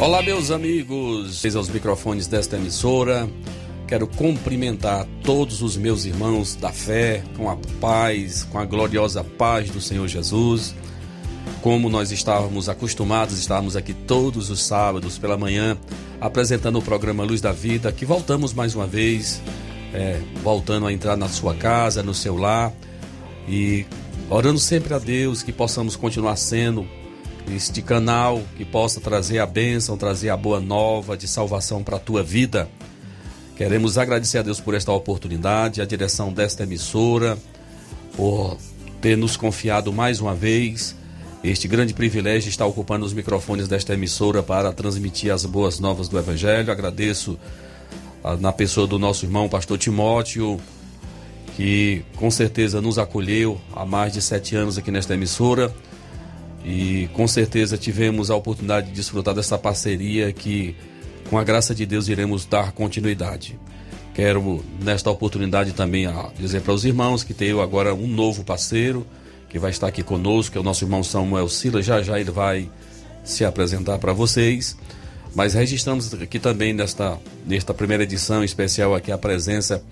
Olá, meus amigos, aos microfones desta emissora. Quero cumprimentar todos os meus irmãos da fé com a paz, com a gloriosa paz do Senhor Jesus. Como nós estávamos acostumados, estávamos aqui todos os sábados pela manhã apresentando o programa Luz da Vida, que voltamos mais uma vez, é, voltando a entrar na sua casa, no seu lar e orando sempre a Deus que possamos continuar sendo este canal que possa trazer a bênção, trazer a boa nova de salvação para a tua vida. Queremos agradecer a Deus por esta oportunidade, a direção desta emissora, por ter nos confiado mais uma vez este grande privilégio de estar ocupando os microfones desta emissora para transmitir as boas novas do Evangelho. Agradeço na pessoa do nosso irmão, pastor Timóteo, que com certeza nos acolheu há mais de sete anos aqui nesta emissora e com certeza tivemos a oportunidade de desfrutar dessa parceria que, com a graça de Deus, iremos dar continuidade. Quero, nesta oportunidade, também dizer para os irmãos que tenho agora um novo parceiro que vai estar aqui conosco, que é o nosso irmão Samuel Silas. Já já ele vai se apresentar para vocês. Mas registramos aqui também nesta, nesta primeira edição especial aqui a presença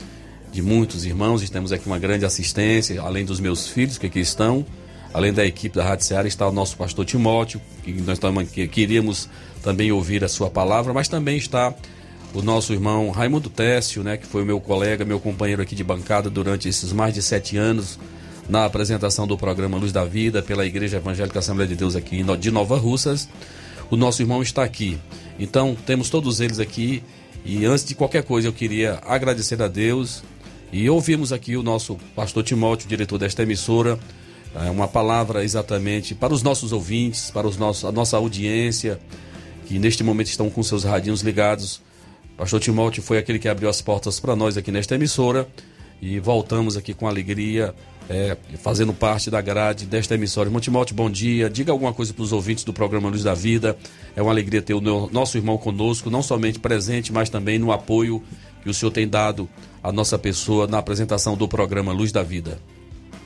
de muitos irmãos. Temos aqui uma grande assistência, além dos meus filhos que aqui estão Além da equipe da Rádio Seara está o nosso pastor Timóteo, que nós que queríamos também ouvir a sua palavra, mas também está o nosso irmão Raimundo Técio, né, que foi meu colega, meu companheiro aqui de bancada durante esses mais de sete anos na apresentação do programa Luz da Vida pela Igreja Evangélica Assembleia de Deus aqui de Nova Russas. O nosso irmão está aqui. Então, temos todos eles aqui e antes de qualquer coisa eu queria agradecer a Deus e ouvimos aqui o nosso pastor Timóteo, diretor desta emissora, uma palavra exatamente para os nossos ouvintes, para os nossos, a nossa audiência, que neste momento estão com seus radinhos ligados. Pastor Timóteo foi aquele que abriu as portas para nós aqui nesta emissora e voltamos aqui com alegria, é, fazendo parte da grade desta emissora. Irmão Timóteo, bom dia. Diga alguma coisa para os ouvintes do programa Luz da Vida. É uma alegria ter o nosso irmão conosco, não somente presente, mas também no apoio que o senhor tem dado à nossa pessoa na apresentação do programa Luz da Vida.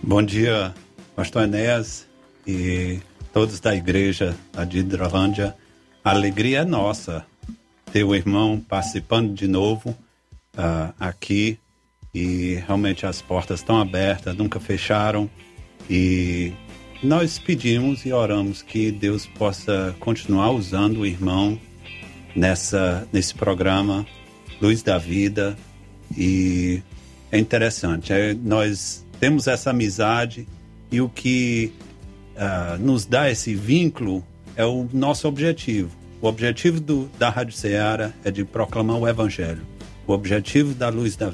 Bom dia, pastor Enéas e todos da igreja de Hidrolândia, a alegria é nossa ter o irmão participando de novo uh, aqui. E realmente as portas estão abertas, nunca fecharam. E nós pedimos e oramos que Deus possa continuar usando o irmão nessa nesse programa Luz da Vida. E é interessante, é, nós temos essa amizade e o que uh, nos dá esse vínculo é o nosso objetivo. O objetivo do, da Rádio Ceará é de proclamar o Evangelho. O objetivo da luz da,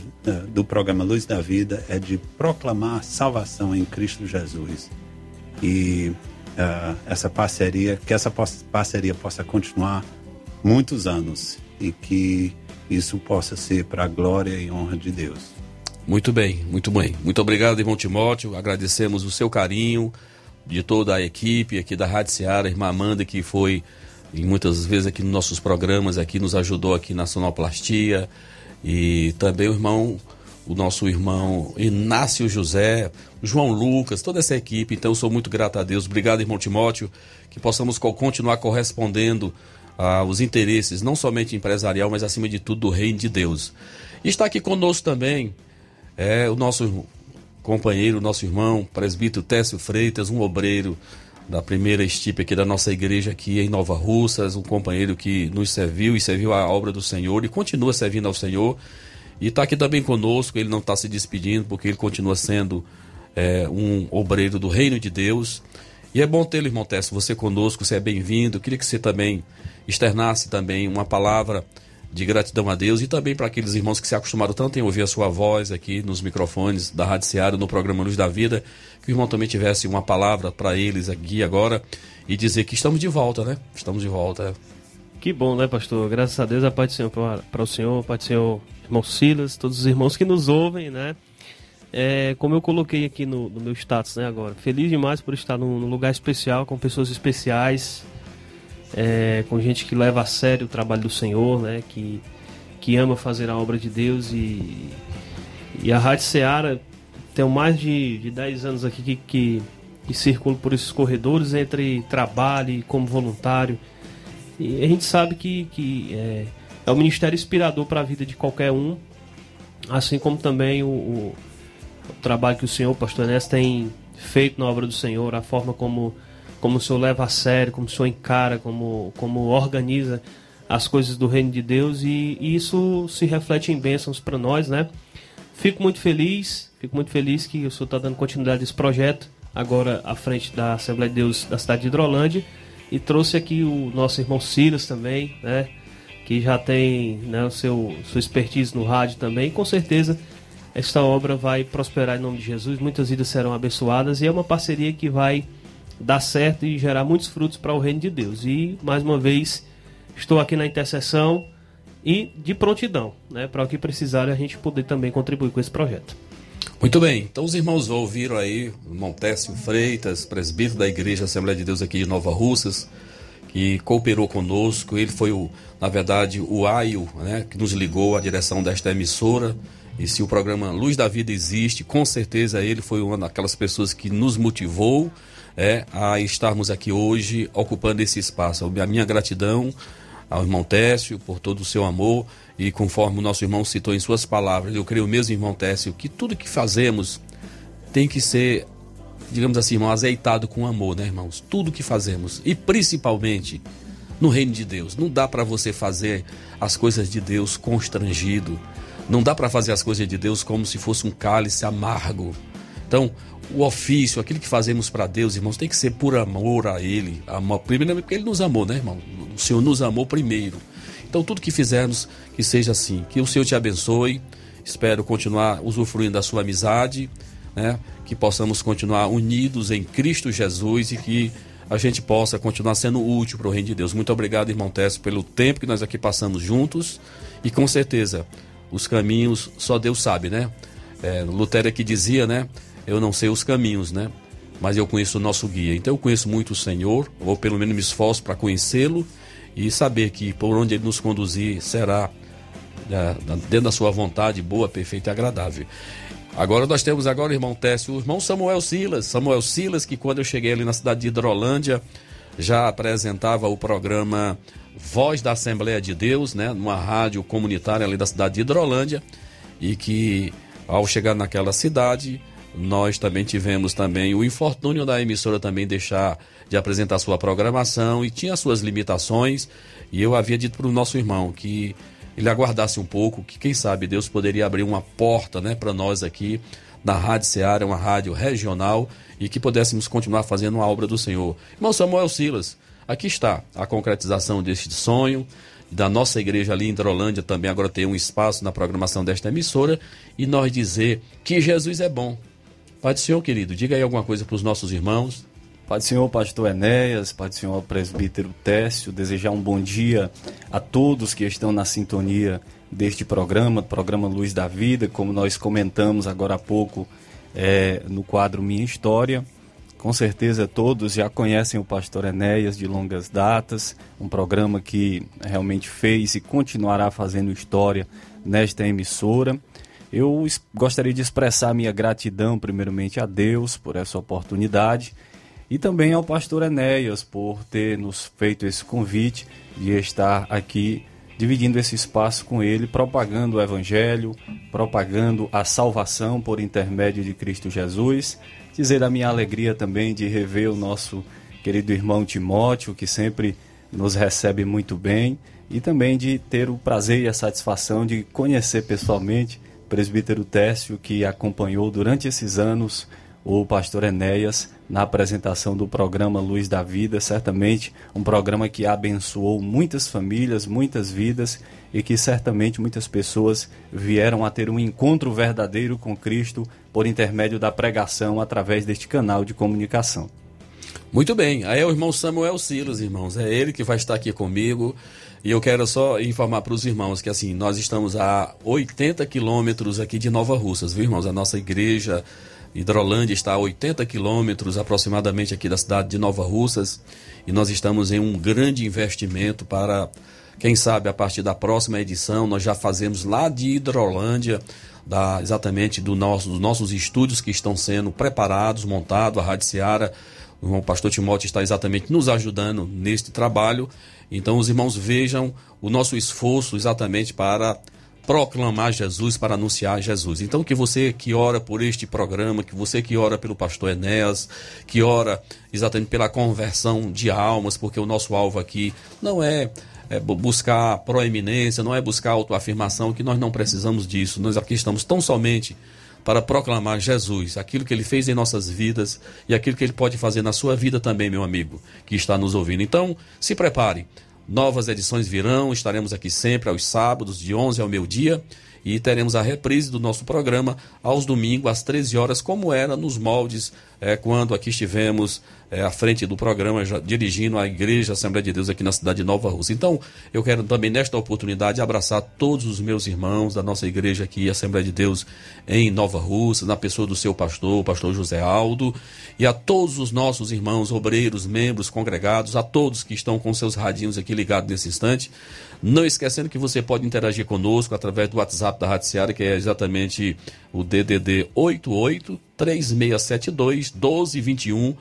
do programa Luz da Vida é de proclamar salvação em Cristo Jesus. E uh, essa parceria, que essa parceria possa continuar muitos anos e que isso possa ser para a glória e honra de Deus. Muito bem, muito bem. Muito obrigado, irmão Timóteo. Agradecemos o seu carinho de toda a equipe aqui da Rádio Seara, irmã Amanda, que foi e muitas vezes aqui nos nossos programas, aqui nos ajudou aqui na sonoplastia. E também o irmão, o nosso irmão Inácio José, João Lucas, toda essa equipe. Então sou muito grato a Deus. Obrigado, irmão Timóteo, que possamos continuar correspondendo aos interesses, não somente empresarial, mas acima de tudo do reino de Deus. E está aqui conosco também é o nosso companheiro, nosso irmão, presbítero Técio Freitas, um obreiro da primeira estipe aqui da nossa igreja aqui em Nova Russas, um companheiro que nos serviu e serviu a obra do Senhor e continua servindo ao Senhor. E está aqui também conosco, ele não está se despedindo, porque ele continua sendo é, um obreiro do reino de Deus. E é bom tê-lo, irmão Técio, você conosco, você é bem-vindo. Queria que você também externasse também uma palavra de gratidão a Deus e também para aqueles irmãos que se acostumaram tanto em ouvir a sua voz aqui nos microfones da Rádio Seara, no programa Luz da Vida, que o irmão também tivesse uma palavra para eles aqui agora e dizer que estamos de volta, né? Estamos de volta. Que bom, né, pastor? Graças a Deus, a paz do Senhor para o Senhor, a paz do Senhor, irmão Silas, todos os irmãos que nos ouvem, né? É, como eu coloquei aqui no, no, meu status, né, agora. Feliz demais por estar num, num lugar especial, com pessoas especiais, é, com gente que leva a sério o trabalho do Senhor, né? Que, que ama fazer a obra de Deus e, e a Rádio Seara tenho mais de, de 10 anos aqui que, que, que circulo por esses corredores entre trabalho e como voluntário. E a gente sabe que, que é, é um ministério inspirador para a vida de qualquer um, assim como também o, o, o trabalho que o senhor, pastor Enes, tem feito na obra do Senhor, a forma como como o senhor leva a sério, como o senhor encara, como, como organiza as coisas do reino de Deus e, e isso se reflete em bênçãos para nós, né? Fico muito feliz, fico muito feliz que o senhor está dando continuidade a esse projeto, agora à frente da Assembleia de Deus da cidade de Hidrolândia, e trouxe aqui o nosso irmão Silas também, né? Que já tem né, o seu sua expertise no rádio também, e com certeza esta obra vai prosperar em nome de Jesus, muitas vidas serão abençoadas e é uma parceria que vai dar certo e gerar muitos frutos para o reino de Deus. E, mais uma vez, estou aqui na intercessão e de prontidão, né, para o que precisar a gente poder também contribuir com esse projeto. Muito bem, então os irmãos ouviram aí Montécio Freitas, presbítero da Igreja Assembleia de Deus aqui de Nova Russas, que cooperou conosco. Ele foi, o, na verdade, o AIO, né, que nos ligou à direção desta emissora. E se o programa Luz da Vida existe, com certeza ele foi uma daquelas pessoas que nos motivou é, a estarmos aqui hoje ocupando esse espaço. A minha gratidão ao irmão Técio por todo o seu amor e conforme o nosso irmão citou em suas palavras, eu creio mesmo, irmão Técio, que tudo que fazemos tem que ser, digamos assim, irmão, azeitado com amor, né, irmãos? Tudo que fazemos e principalmente no reino de Deus. Não dá para você fazer as coisas de Deus constrangido. Não dá para fazer as coisas de Deus como se fosse um cálice amargo. Então, o ofício, aquilo que fazemos para Deus, irmãos, tem que ser por amor a Ele. Amor, primeiro, porque Ele nos amou, né, irmão? O Senhor nos amou primeiro. Então, tudo que fizermos, que seja assim. Que o Senhor te abençoe. Espero continuar usufruindo da sua amizade, né? Que possamos continuar unidos em Cristo Jesus e que a gente possa continuar sendo útil para o reino de Deus. Muito obrigado, irmão Tess, pelo tempo que nós aqui passamos juntos. E com certeza, os caminhos só Deus sabe, né? É, Lutero aqui dizia, né? Eu não sei os caminhos, né? Mas eu conheço o nosso guia. Então eu conheço muito o Senhor, ou pelo menos me esforço para conhecê-lo e saber que por onde ele nos conduzir será dentro da sua vontade boa, perfeita e agradável. Agora nós temos agora irmão Técio, o irmão Samuel Silas. Samuel Silas, que quando eu cheguei ali na cidade de Hidrolândia, já apresentava o programa Voz da Assembleia de Deus, né, numa rádio comunitária ali da cidade de Hidrolândia, e que ao chegar naquela cidade, nós também tivemos também o infortúnio da emissora também deixar de apresentar sua programação e tinha suas limitações. E eu havia dito para o nosso irmão que ele aguardasse um pouco, que quem sabe Deus poderia abrir uma porta né, para nós aqui na Rádio Seara, uma rádio regional, e que pudéssemos continuar fazendo a obra do Senhor. Irmão Samuel Silas, aqui está a concretização deste sonho da nossa igreja ali em Hidrolândia também agora tem um espaço na programação desta emissora e nós dizer que Jesus é bom, Pai do Senhor, querido, diga aí alguma coisa para os nossos irmãos. Pai do Senhor, pastor Enéas, Pai do Senhor, presbítero Técio, desejar um bom dia a todos que estão na sintonia deste programa, programa Luz da Vida, como nós comentamos agora há pouco é, no quadro Minha História. Com certeza todos já conhecem o pastor Enéas de longas datas, um programa que realmente fez e continuará fazendo história nesta emissora. Eu gostaria de expressar minha gratidão, primeiramente, a Deus por essa oportunidade e também ao pastor Enéas por ter nos feito esse convite de estar aqui dividindo esse espaço com ele, propagando o Evangelho, propagando a salvação por intermédio de Cristo Jesus. Dizer a minha alegria também de rever o nosso querido irmão Timóteo, que sempre nos recebe muito bem, e também de ter o prazer e a satisfação de conhecer pessoalmente presbítero Técio, que acompanhou durante esses anos o pastor Enéas na apresentação do programa Luz da Vida, certamente um programa que abençoou muitas famílias, muitas vidas e que certamente muitas pessoas vieram a ter um encontro verdadeiro com Cristo por intermédio da pregação através deste canal de comunicação. Muito bem, aí é o irmão Samuel Silas, irmãos, é ele que vai estar aqui comigo. E eu quero só informar para os irmãos que assim, nós estamos a 80 quilômetros aqui de Nova Russas, viu, irmãos? A nossa igreja Hidrolândia está a 80 quilômetros aproximadamente aqui da cidade de Nova Russas e nós estamos em um grande investimento para, quem sabe, a partir da próxima edição, nós já fazemos lá de Hidrolândia, da, exatamente do nosso, dos nossos estúdios que estão sendo preparados, montados, a Rádio Seara. O irmão pastor Timóteo está exatamente nos ajudando neste trabalho. Então, os irmãos vejam o nosso esforço exatamente para proclamar Jesus, para anunciar Jesus. Então, que você que ora por este programa, que você que ora pelo pastor Enéas, que ora exatamente pela conversão de almas, porque o nosso alvo aqui não é, é buscar proeminência, não é buscar autoafirmação, que nós não precisamos disso. Nós aqui estamos tão somente para proclamar Jesus, aquilo que ele fez em nossas vidas e aquilo que ele pode fazer na sua vida também, meu amigo, que está nos ouvindo. Então, se prepare. Novas edições virão, estaremos aqui sempre aos sábados, de 11 ao meio-dia, e teremos a reprise do nosso programa aos domingos, às 13 horas, como era nos moldes é, quando aqui estivemos é, à frente do programa, já, dirigindo a Igreja Assembleia de Deus aqui na cidade de Nova Rússia. Então, eu quero também, nesta oportunidade, abraçar todos os meus irmãos da nossa igreja aqui, Assembleia de Deus em Nova Rússia, na pessoa do seu pastor, o pastor José Aldo, e a todos os nossos irmãos, obreiros, membros, congregados, a todos que estão com seus radinhos aqui ligados nesse instante. Não esquecendo que você pode interagir conosco através do WhatsApp da Rádio Seara, que é exatamente o DDD 88 3672 1221.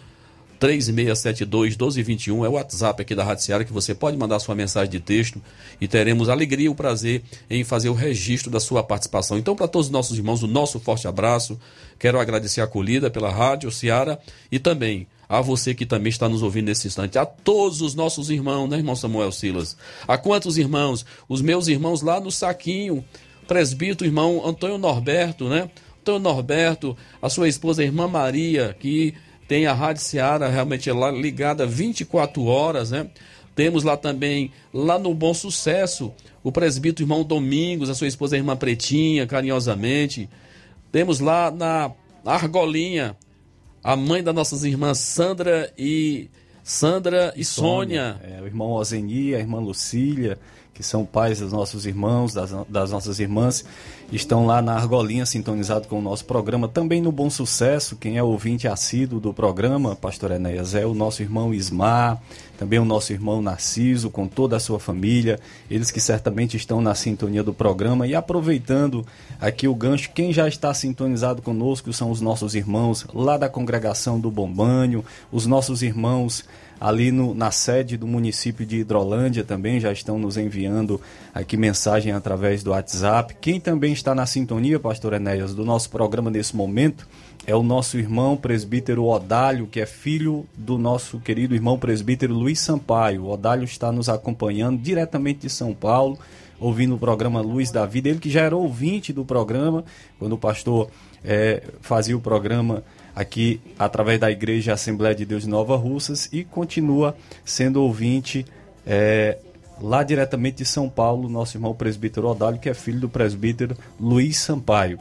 3672 1221 é o WhatsApp aqui da Rádio Seara que você pode mandar sua mensagem de texto e teremos alegria e o prazer em fazer o registro da sua participação. Então, para todos os nossos irmãos, o nosso forte abraço. Quero agradecer a acolhida pela Rádio Seara e também a você que também está nos ouvindo nesse instante, a todos os nossos irmãos, né, irmão Samuel Silas? A quantos irmãos? Os meus irmãos lá no Saquinho, presbítero, irmão Antônio Norberto, né? Antônio Norberto, a sua esposa, a irmã Maria, que tem a Rádio Seara realmente lá ligada 24 horas, né? Temos lá também, lá no Bom Sucesso, o presbítero irmão Domingos, a sua esposa a irmã Pretinha, carinhosamente. Temos lá na Argolinha, a mãe das nossas irmãs Sandra e Sandra e Sônia. Sônia. É, o irmão Ozeni, a irmã Lucília, que são pais dos nossos irmãos, das, das nossas irmãs, estão lá na Argolinha sintonizado com o nosso programa. Também no Bom Sucesso, quem é ouvinte assíduo do programa, Pastor Enéas, é o nosso irmão Ismar, também o nosso irmão Narciso, com toda a sua família, eles que certamente estão na sintonia do programa. E aproveitando aqui o gancho, quem já está sintonizado conosco são os nossos irmãos lá da congregação do Bombanho, os nossos irmãos ali no, na sede do município de Hidrolândia também já estão nos enviando aqui mensagem através do WhatsApp. Quem também está na sintonia, pastor Enéas, do nosso programa nesse momento é o nosso irmão presbítero Odálio, que é filho do nosso querido irmão presbítero Luiz Sampaio. O Odálio está nos acompanhando diretamente de São Paulo, ouvindo o programa Luz da Vida. Ele que já era ouvinte do programa, quando o pastor é, fazia o programa aqui através da Igreja Assembleia de Deus de Nova Russas e continua sendo ouvinte é, lá diretamente de São Paulo, nosso irmão presbítero Odálio, que é filho do presbítero Luiz Sampaio.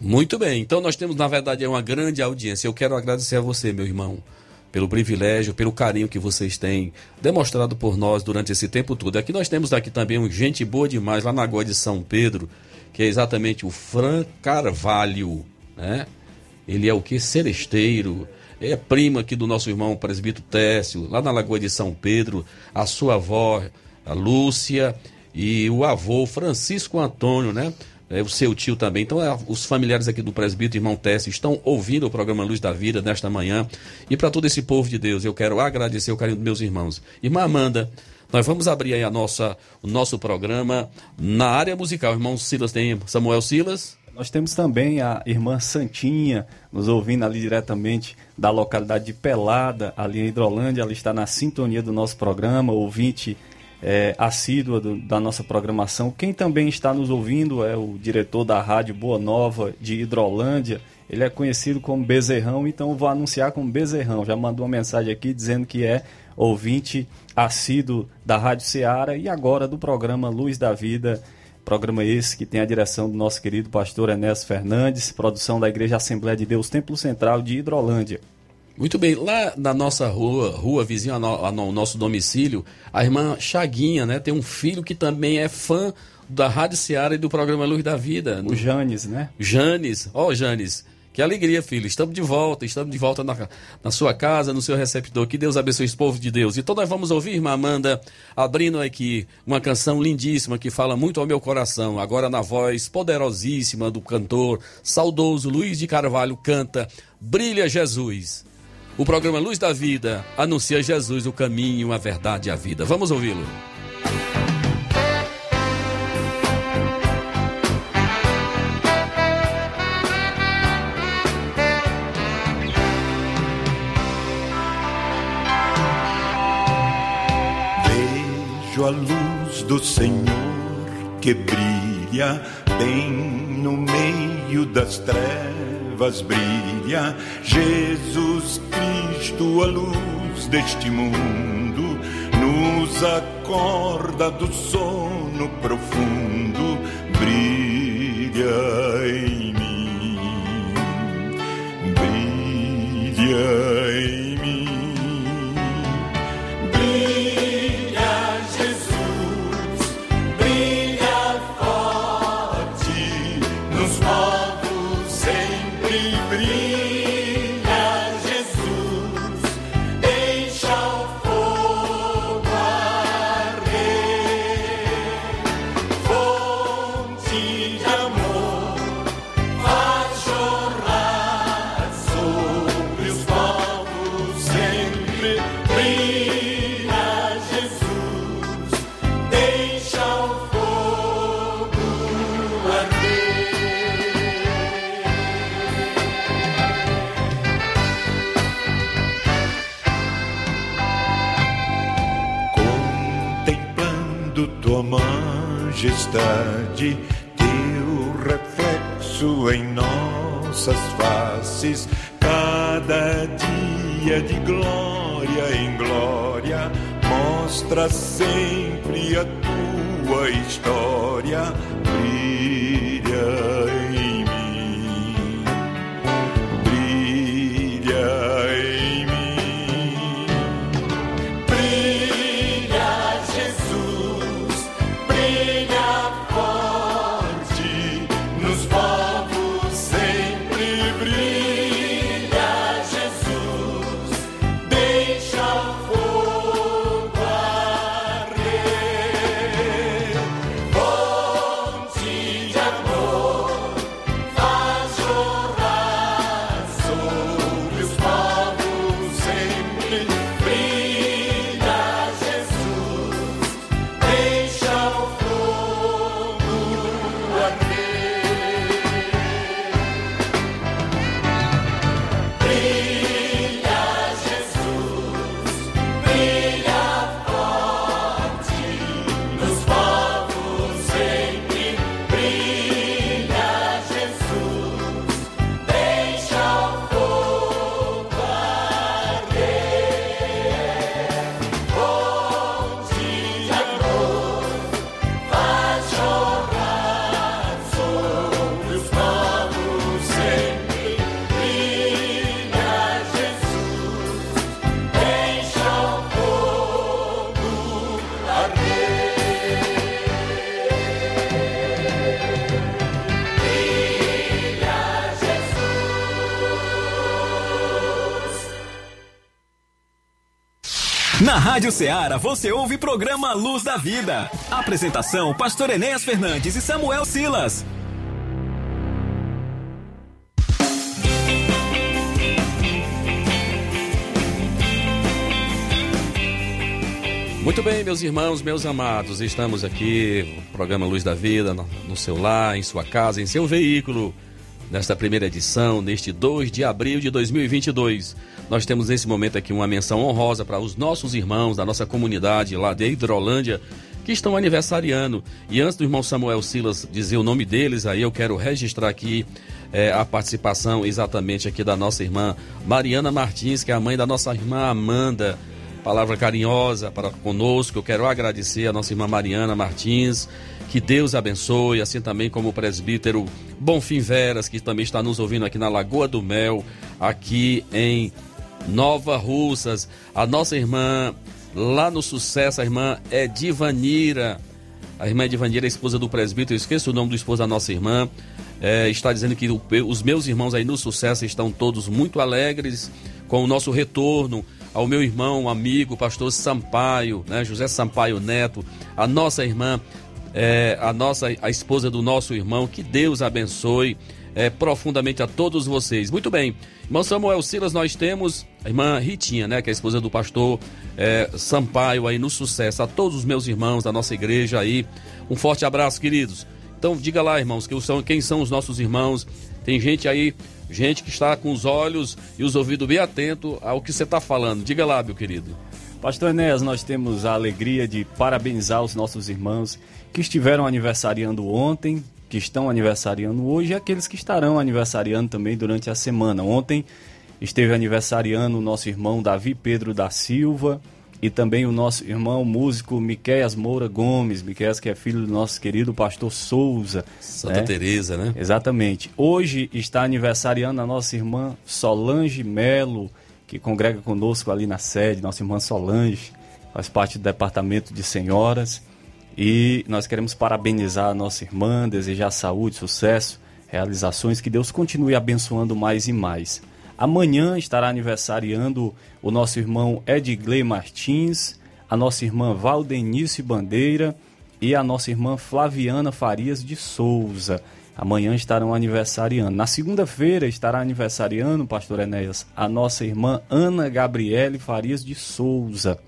Muito bem, então nós temos, na verdade, uma grande audiência. Eu quero agradecer a você, meu irmão, pelo privilégio, pelo carinho que vocês têm demonstrado por nós durante esse tempo todo. Aqui nós temos aqui também um gente boa demais, lá na Goa de São Pedro, que é exatamente o Fran Carvalho, né? Ele é o que? Celesteiro. É primo aqui do nosso irmão presbítero Técio, lá na Lagoa de São Pedro, a sua avó, a Lúcia, e o avô Francisco Antônio, né? É, o seu tio também. Então, é, os familiares aqui do presbítero, irmão Tess, estão ouvindo o programa Luz da Vida nesta manhã. E para todo esse povo de Deus, eu quero agradecer o carinho dos meus irmãos. Irmã Amanda, nós vamos abrir aí a nossa, o nosso programa na área musical. Irmão Silas tem Samuel Silas. Nós temos também a irmã Santinha, nos ouvindo ali diretamente da localidade de Pelada, ali em Hidrolândia. Ela está na sintonia do nosso programa, ouvinte é, assídua do, da nossa programação. Quem também está nos ouvindo é o diretor da Rádio Boa Nova de Hidrolândia, Ele é conhecido como Bezerrão, então vou anunciar como Bezerrão. Já mandou uma mensagem aqui dizendo que é ouvinte assíduo da Rádio Ceará e agora do programa Luz da Vida. Programa esse que tem a direção do nosso querido pastor Enéas Fernandes, produção da Igreja Assembleia de Deus Templo Central de Hidrolândia. Muito bem, lá na nossa rua, rua vizinha ao nosso domicílio, a irmã Chaguinha, né, tem um filho que também é fã da Rádio Seara e do programa Luz da Vida. O Janes, né? Janes, ó oh, Janes, que alegria, filho. Estamos de volta, estamos de volta na, na sua casa, no seu receptor. Que Deus abençoe esse povo de Deus. Então nós vamos ouvir, irmã Amanda, abrindo aqui uma canção lindíssima que fala muito ao meu coração. Agora na voz poderosíssima do cantor saudoso Luiz de Carvalho canta Brilha Jesus. O programa Luz da Vida anuncia Jesus o caminho, a verdade e a vida. Vamos ouvi-lo. Vejo a luz do Senhor que brilha bem no meio das trevas, brilha. Jesus Cristo, a luz deste mundo, nos acorda do sono profundo, brilha em cada dia de glória em glória, mostra sempre a tua história, brilha Rádio Ceará você ouve o programa Luz da Vida. Apresentação: Pastor Enéas Fernandes e Samuel Silas. Muito bem, meus irmãos, meus amados, estamos aqui no programa Luz da Vida, no seu lar, em sua casa, em seu veículo nesta primeira edição, neste 2 de abril de 2022. Nós temos nesse momento aqui uma menção honrosa para os nossos irmãos da nossa comunidade lá de Hidrolândia, que estão aniversariando. E antes do irmão Samuel Silas dizer o nome deles, aí eu quero registrar aqui é, a participação exatamente aqui da nossa irmã Mariana Martins, que é a mãe da nossa irmã Amanda. Palavra carinhosa para conosco. Eu quero agradecer a nossa irmã Mariana Martins. Que Deus abençoe, assim também como o presbítero Bonfim Veras, que também está nos ouvindo aqui na Lagoa do Mel, aqui em Nova Russas. A nossa irmã lá no Sucesso, a irmã Edivanira. A irmã Edivanira é esposa do presbítero, eu esqueço o nome do esposo da nossa irmã. É, está dizendo que o, os meus irmãos aí no Sucesso estão todos muito alegres com o nosso retorno ao meu irmão, amigo, pastor Sampaio, né, José Sampaio Neto, a nossa irmã, é, a nossa a esposa do nosso irmão, que Deus abençoe é, profundamente a todos vocês. Muito bem, irmão Samuel Silas, nós temos a irmã Ritinha, né, que é a esposa do pastor é, Sampaio aí no sucesso. A todos os meus irmãos da nossa igreja aí, um forte abraço, queridos. Então diga lá, irmãos, que são, quem são os nossos irmãos. Tem gente aí, gente que está com os olhos e os ouvidos bem atentos ao que você está falando. Diga lá, meu querido. Pastor Enéas, nós temos a alegria de parabenizar os nossos irmãos que estiveram aniversariando ontem, que estão aniversariando hoje e aqueles que estarão aniversariando também durante a semana. Ontem esteve aniversariando o nosso irmão Davi Pedro da Silva e também o nosso irmão músico Miqueias Moura Gomes, Miqueias que é filho do nosso querido pastor Souza. Santa né? Teresa, né? Exatamente. Hoje está aniversariando a nossa irmã Solange Melo, que congrega conosco ali na sede, nossa irmã Solange, faz parte do departamento de senhoras. E nós queremos parabenizar a nossa irmã, desejar saúde, sucesso, realizações, que Deus continue abençoando mais e mais. Amanhã estará aniversariando o nosso irmão Edgley Martins, a nossa irmã Valdenice Bandeira e a nossa irmã Flaviana Farias de Souza. Amanhã estarão aniversariando. Na segunda-feira estará aniversariando, pastor Enéas, a nossa irmã Ana Gabriele Farias de Souza.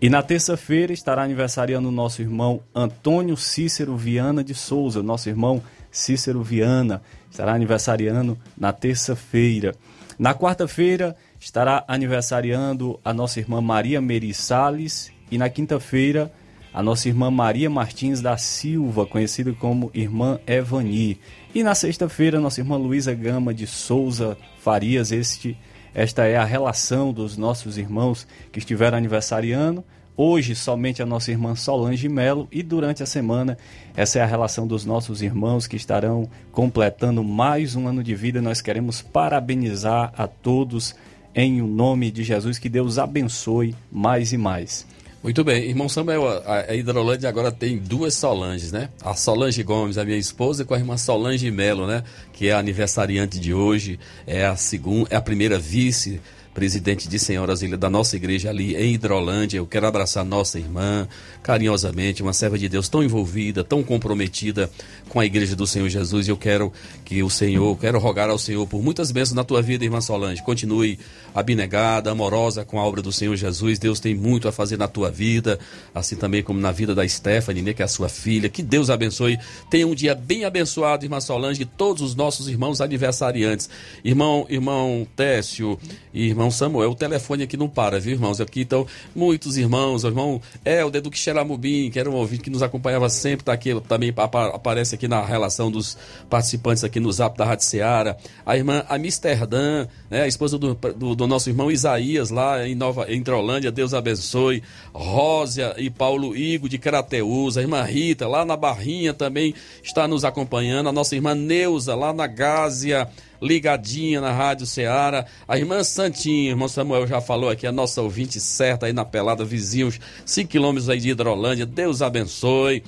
E na terça-feira estará aniversariando o nosso irmão Antônio Cícero Viana de Souza, nosso irmão Cícero Viana, estará aniversariando na terça-feira. Na quarta-feira estará aniversariando a nossa irmã Maria Meri Sales e na quinta-feira a nossa irmã Maria Martins da Silva, conhecida como irmã Evani. E na sexta-feira, nossa irmã Luísa Gama de Souza Farias, este esta é a relação dos nossos irmãos que estiveram aniversariando. Hoje, somente a nossa irmã Solange Melo, e durante a semana, essa é a relação dos nossos irmãos que estarão completando mais um ano de vida. Nós queremos parabenizar a todos em o nome de Jesus. Que Deus abençoe mais e mais. Muito bem, irmão Samuel, a, Hidrolândia agora tem duas Solanges, né? A Solange Gomes, a minha esposa, com a irmã Solange Melo, né? Que é a aniversariante de hoje, é a segunda, é a primeira vice presidente de senhoras da nossa igreja ali em Hidrolândia. Eu quero abraçar nossa irmã carinhosamente, uma serva de Deus tão envolvida, tão comprometida com a igreja do Senhor Jesus. Eu quero que o Senhor, quero rogar ao Senhor por muitas bênçãos na tua vida, irmã Solange. Continue abnegada, amorosa com a obra do Senhor Jesus. Deus tem muito a fazer na tua vida, assim também como na vida da Stephanie, né, que é a sua filha. Que Deus abençoe. Tenha um dia bem abençoado, irmã Solange, e todos os nossos irmãos aniversariantes. Irmão, irmão Técio e irmão Samuel, o telefone aqui não para, viu, irmãos? Aqui estão muitos irmãos, o irmão Helder do Quixeramubim, que era um ouvinte que nos acompanhava sempre, está aqui, também aparece aqui na relação dos participantes aqui no Zap da Rádio Seara. A irmã Amsterdã, né, a esposa do, do, do, nosso irmão Isaías, lá em Nova em Trolândia, Deus abençoe. Rósia e Paulo Igo de Crateús, a irmã Rita, lá na Barrinha também está nos acompanhando. A nossa irmã Neuza, lá na Gásia ligadinha na Rádio Ceará. A irmã Santinha, irmão Samuel já falou aqui, a nossa ouvinte certa aí na Pelada, vizinhos, 5 quilômetros aí de Hidrolândia. Deus abençoe.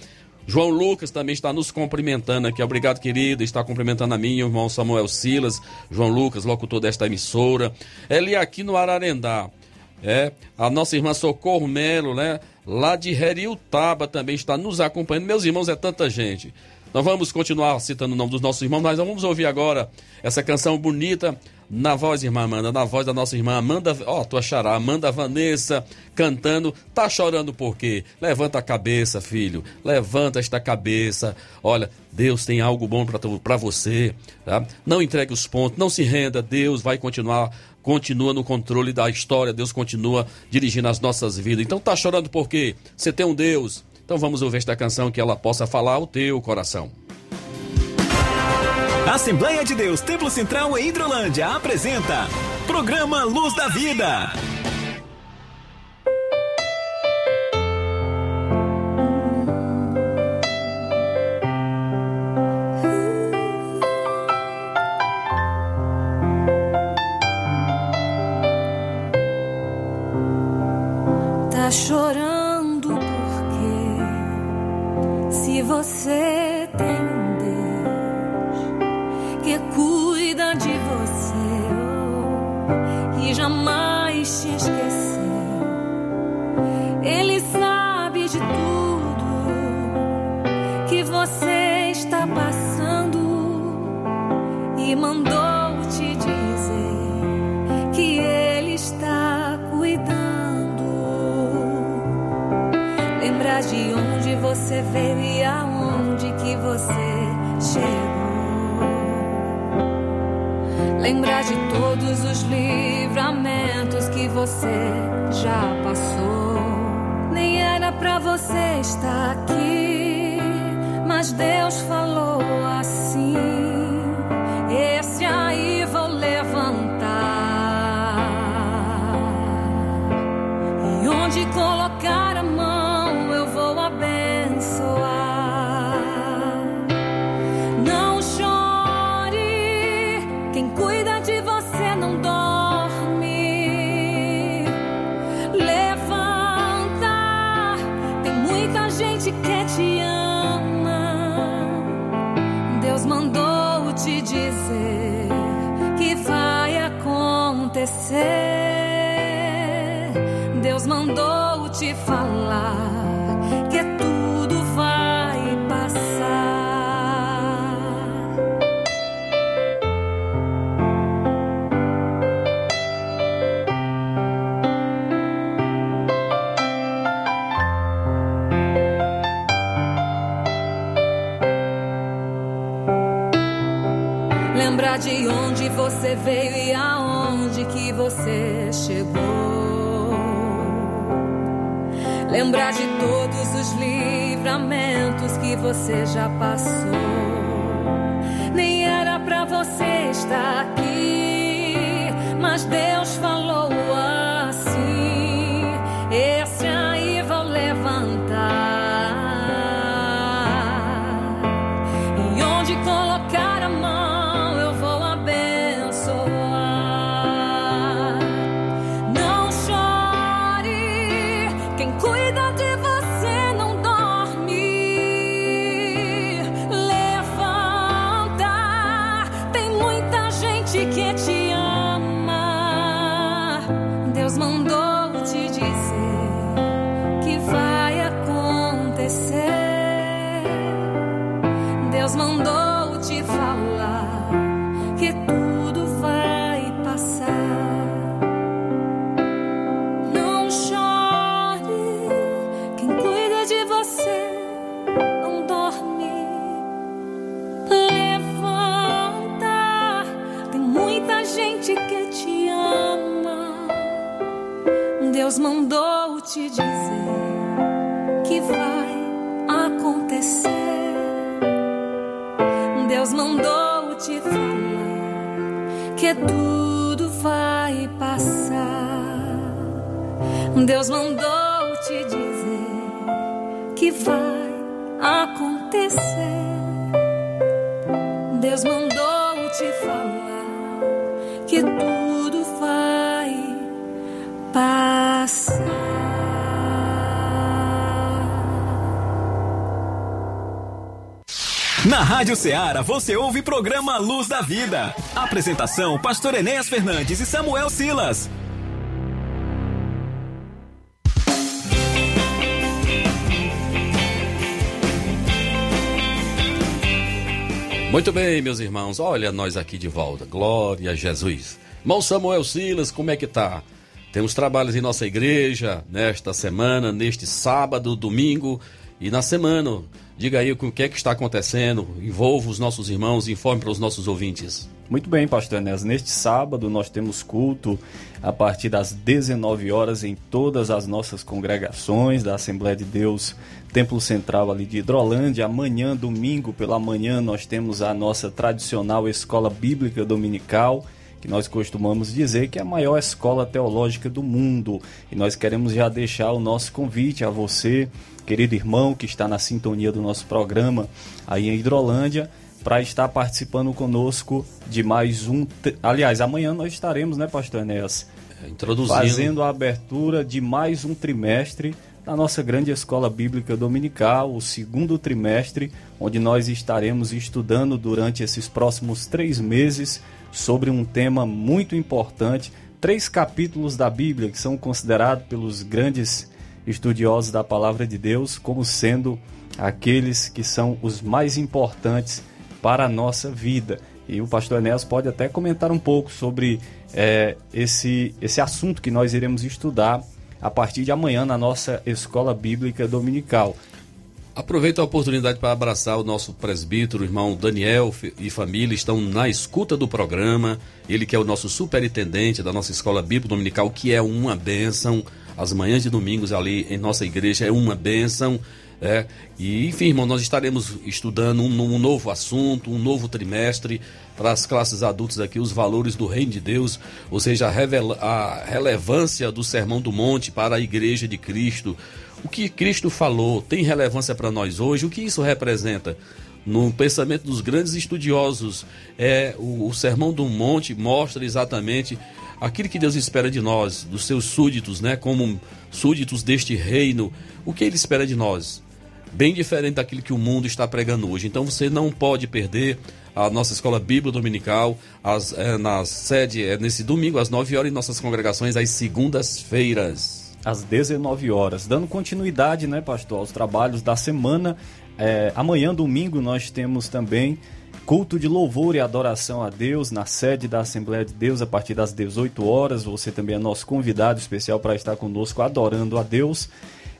João Lucas também está nos cumprimentando aqui. Obrigado, querido. Está cumprimentando a mim, o irmão Samuel Silas, João Lucas, locutor desta emissora. Ele aqui no Ararendá. É, a nossa irmã Socorro Melo, né? Lá de Heriutaba também está nos acompanhando. Meus irmãos, é tanta gente. Nós vamos continuar citando o nome dos nossos irmãos, mas vamos ouvir agora essa canção bonita na voz, irmã Amanda, na voz da nossa irmã Amanda, ó, tua xará, Amanda Vanessa, cantando. Tá chorando por quê? Levanta a cabeça, filho. Levanta esta cabeça. Olha, Deus tem algo bom para você. Tá? Não entregue os pontos, não se renda. Deus vai continuar, continua no controle da história. Deus continua dirigindo as nossas vidas. Então tá chorando por quê? Você tem um Deus Então vamos ouvir esta canção que ela possa falar ao teu coração. Assembleia de Deus Templo Central em Hidrolândia apresenta Programa Luz da Vida. Lembrar de todos os livramentos que você já passou. Nem era pra você estar aqui, mas Deus falou assim: você veio e aonde que você chegou. Lembrar de todos os livramentos que você já passou. Nem era pra você estar Rádio Ceará você ouve programa Luz da Vida. Apresentação: Pastor Enéas Fernandes e Samuel Silas. Muito bem, meus irmãos, olha nós aqui de volta. Glória a Jesus. Irmão Samuel Silas, como é que tá? Temos trabalhos em nossa igreja nesta semana, neste sábado, domingo e na semana. Diga aí o que é que está acontecendo, envolva os nossos irmãos, informe para os nossos ouvintes. Muito bem, pastor Enéas. Neste sábado nós temos culto a partir das 19 horas em todas as nossas congregações da Assembleia de Deus, Templo Central ali de Hidrolândia. Amanhã, domingo pela manhã, nós temos a nossa tradicional escola bíblica dominical, que nós costumamos dizer que é a maior escola teológica do mundo. E nós queremos já deixar o nosso convite a você, querido irmão que está na sintonia do nosso programa aí em Hidrolândia para estar participando conosco de mais um. Aliás, amanhã nós estaremos, né, Pastor Enéas? É, introduzindo. Fazendo a abertura de mais um trimestre na nossa grande escola bíblica dominical, o segundo trimestre, onde nós estaremos estudando durante esses próximos três meses sobre um tema muito importante. Três capítulos da Bíblia que são considerados pelos grandes estudiosos da palavra de Deus como sendo aqueles que são os mais importantes para a nossa vida. E o pastor Enéas pode até comentar um pouco sobre é, esse, esse assunto que nós iremos estudar a partir de amanhã na nossa escola bíblica dominical. Aproveito a oportunidade para abraçar o nosso presbítero, o irmão Daniel e família, estão na escuta do programa. Ele que é o nosso superintendente da nossa escola bíblica dominical, que é uma bênção. As manhãs de domingos ali em nossa igreja é uma bênção. É, e, enfim, irmão, nós estaremos estudando um, um, novo assunto, um novo trimestre para as classes adultas aqui, os valores do Reino de Deus, ou seja, a, a relevância do Sermão do Monte para a Igreja de Cristo. O que Cristo falou tem relevância para nós hoje? O que isso representa? No pensamento dos grandes estudiosos, é o, o Sermão do Monte mostra exatamente aquilo que Deus espera de nós, dos seus súditos, né, como súditos deste reino. O que ele espera de nós? bem diferente daquilo que o mundo está pregando hoje. Então você não pode perder a nossa escola bíblica dominical as, é, na sede é, nesse domingo às 9 horas em nossas congregações às segundas-feiras. Às 19 horas, dando continuidade, né, pastor, aos trabalhos da semana. É, amanhã, domingo, nós temos também culto de louvor e adoração a Deus na sede da Assembleia de Deus a partir das 18 horas. Você também é nosso convidado especial para estar conosco adorando a Deus.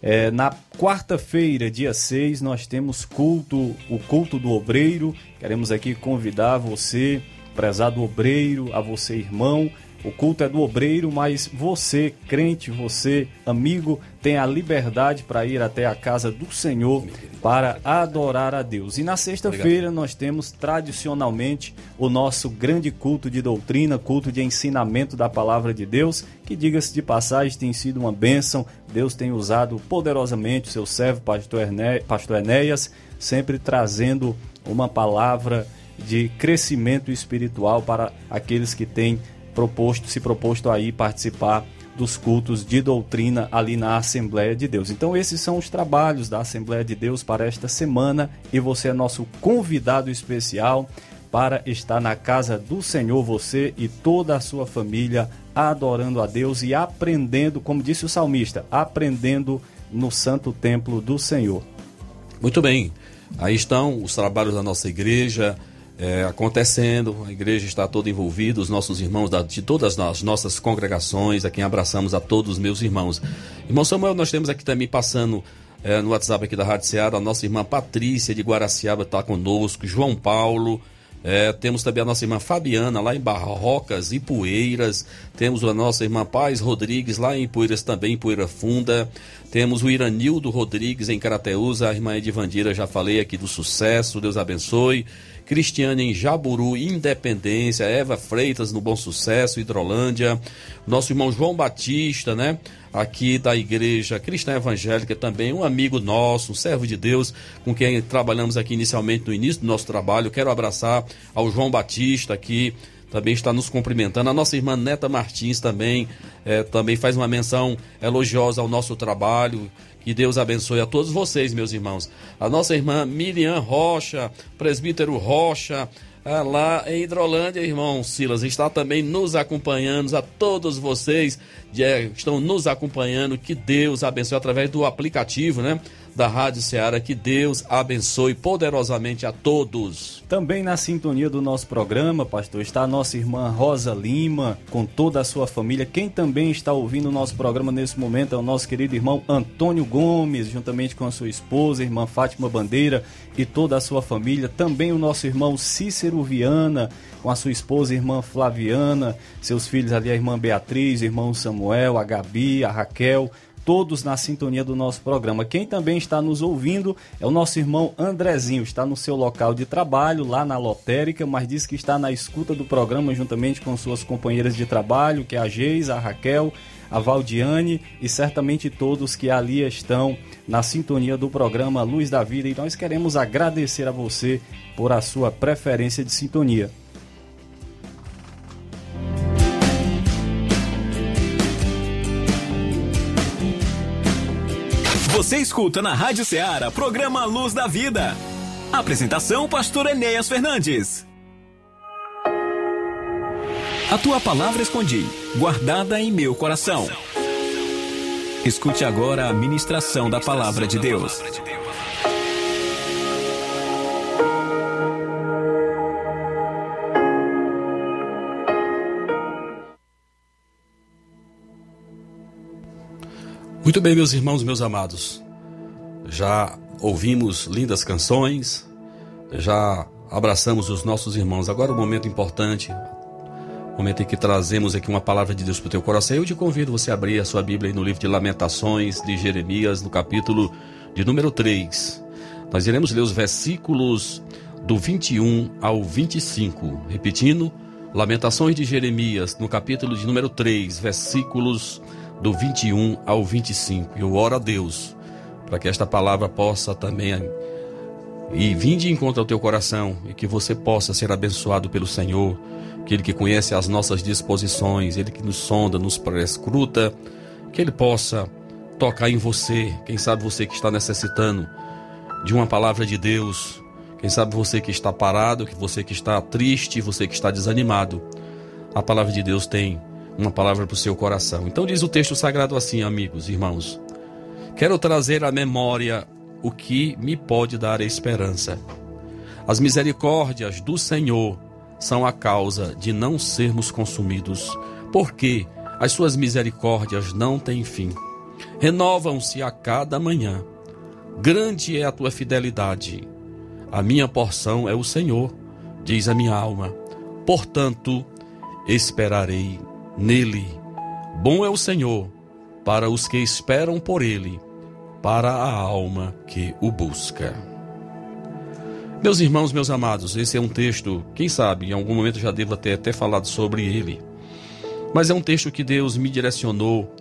É, na quarta-feira, dia 6, nós temos culto, o culto do obreiro. Queremos aqui convidar você, prezado obreiro, a você, irmão, o culto é do obreiro, mas você, crente, você, amigo, tem a liberdade para ir até a casa do Senhor para adorar a Deus. E na sexta-feira nós temos tradicionalmente o nosso grande culto de doutrina, culto de ensinamento da palavra de Deus, que diga-se de passagem tem sido uma bênção. Deus tem usado poderosamente o seu servo, pastor Enéas, sempre trazendo uma palavra de crescimento espiritual para aqueles que têm proposto, se proposto aí participar dos cultos de doutrina ali na Assembleia de Deus. Então esses são os trabalhos da Assembleia de Deus para esta semana e você é nosso convidado especial para estar na casa do Senhor, você e toda a sua família adorando a Deus e aprendendo, como disse o salmista, aprendendo no santo templo do Senhor. Muito bem. Aí estão os trabalhos da nossa igreja, é, acontecendo, a igreja está toda envolvida, os nossos irmãos da, de todas as nossas congregações, a quem abraçamos a todos os meus irmãos. Irmão Samuel, nós temos aqui também passando é, no WhatsApp aqui da Rádio Ceará, a nossa irmã Patrícia de Guaraciaba está conosco, João Paulo, é, temos também a nossa irmã Fabiana, lá em Barrocas e Poeiras. Temos a nossa irmã Paz Rodrigues, lá em Poeiras também, em Poeira Funda. Temos o Iranildo Rodrigues, em Carateus. A irmã Edivandira, já falei aqui do sucesso, Deus abençoe. Cristiane em Jaburu, Independência, Eva Freitas no Bom Sucesso, Hidrolândia, nosso irmão João Batista, né? Aqui da Igreja Cristã Evangélica, também um amigo nosso, um servo de Deus, com quem trabalhamos aqui inicialmente no início do nosso trabalho. Quero abraçar ao João Batista aqui, também está nos cumprimentando. A nossa irmã Neta Martins também, é, também faz uma menção elogiosa ao nosso trabalho. Que Deus abençoe a todos vocês, meus irmãos. A nossa irmã Miriam Rocha, presbítero Rocha, ah, lá em Hidrolândia, irmão Silas, está também nos acompanhando. A todos vocês que estão nos acompanhando, que Deus abençoe através do aplicativo, né? Da Rádio Ceará. Que Deus abençoe poderosamente a todos. Também na sintonia do nosso programa, pastor, está a nossa irmã Rosa Lima, com toda a sua família. Quem também está ouvindo o nosso programa nesse momento é o nosso querido irmão Antônio Gomes, juntamente com a sua esposa, irmã Fátima Bandeira e toda a sua família. Também o nosso irmão Cícero Viana, com a sua esposa, irmã Flaviana, seus filhos ali, a irmã Beatriz, o irmão Samuel, a Gabi, a Raquel todos na sintonia do nosso programa. Quem também está nos ouvindo é o nosso irmão Andrezinho, está no seu local de trabalho, lá na lotérica, mas diz que está na escuta do programa juntamente com suas companheiras de trabalho, que é a Geis, a Raquel, a Valdiane e certamente todos que ali estão na sintonia do programa Luz da Vida. E nós queremos agradecer a você por a sua preferência de sintonia. Você escuta na Rádio Ceará, programa Luz da Vida. Apresentação, pastor Enéas Fernandes. A tua palavra escondi, guardada em meu coração. Escute agora a ministração da palavra de Deus. Muito bem, meus irmãos, meus amados. Já ouvimos lindas canções, já abraçamos os nossos irmãos. Agora o um momento importante, o momento em que trazemos aqui uma palavra de Deus para o teu coração. Eu te convido você a abrir a sua Bíblia no livro de Lamentações de Jeremias, no capítulo de número 3. Nós iremos ler os versículos do 21 ao 25. Repetindo, Lamentações de Jeremias, no capítulo de número 3, versículos do 21 ao 25. Eu oro a Deus para que esta palavra possa também e vim de encontro ao teu coração e que você possa ser abençoado pelo Senhor, que Ele que conhece as nossas disposições, Ele que nos sonda, nos prescruta, que Ele possa tocar em você, quem sabe você que está necessitando de uma palavra de Deus, quem sabe você que está parado, que você que está triste, você que está desanimado. A palavra de Deus tem uma palavra para o seu coração. Então diz o texto sagrado assim, amigos, irmãos. Quero trazer à memória o que me pode dar esperança. As misericórdias do Senhor são a causa de não sermos consumidos, porque as suas misericórdias não têm fim. Renovam-se a cada manhã. Grande é a tua fidelidade. A minha porção é o Senhor, diz a minha alma. Portanto, esperarei nele. Bom é o Senhor para os que esperam por ele, para a alma que o busca. Meus irmãos, meus amados, esse é um texto, quem sabe, em algum momento já devo até ter falado sobre ele, mas é um texto que Deus me direcionou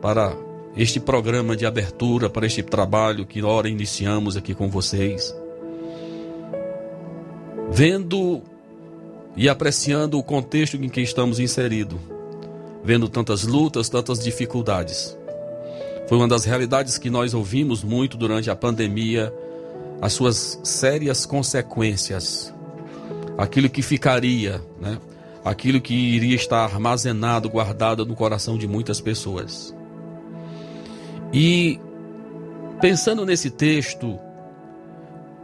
para este programa de abertura, para este trabalho que ora iniciamos aqui com vocês. Vendo e apreciando o contexto em que estamos inseridos, vendo tantas lutas, tantas dificuldades. Foi uma das realidades que nós ouvimos muito durante a pandemia, as suas sérias consequências, aquilo que ficaria, né? aquilo que iria estar armazenado, guardado no coração de muitas pessoas. E pensando nesse texto,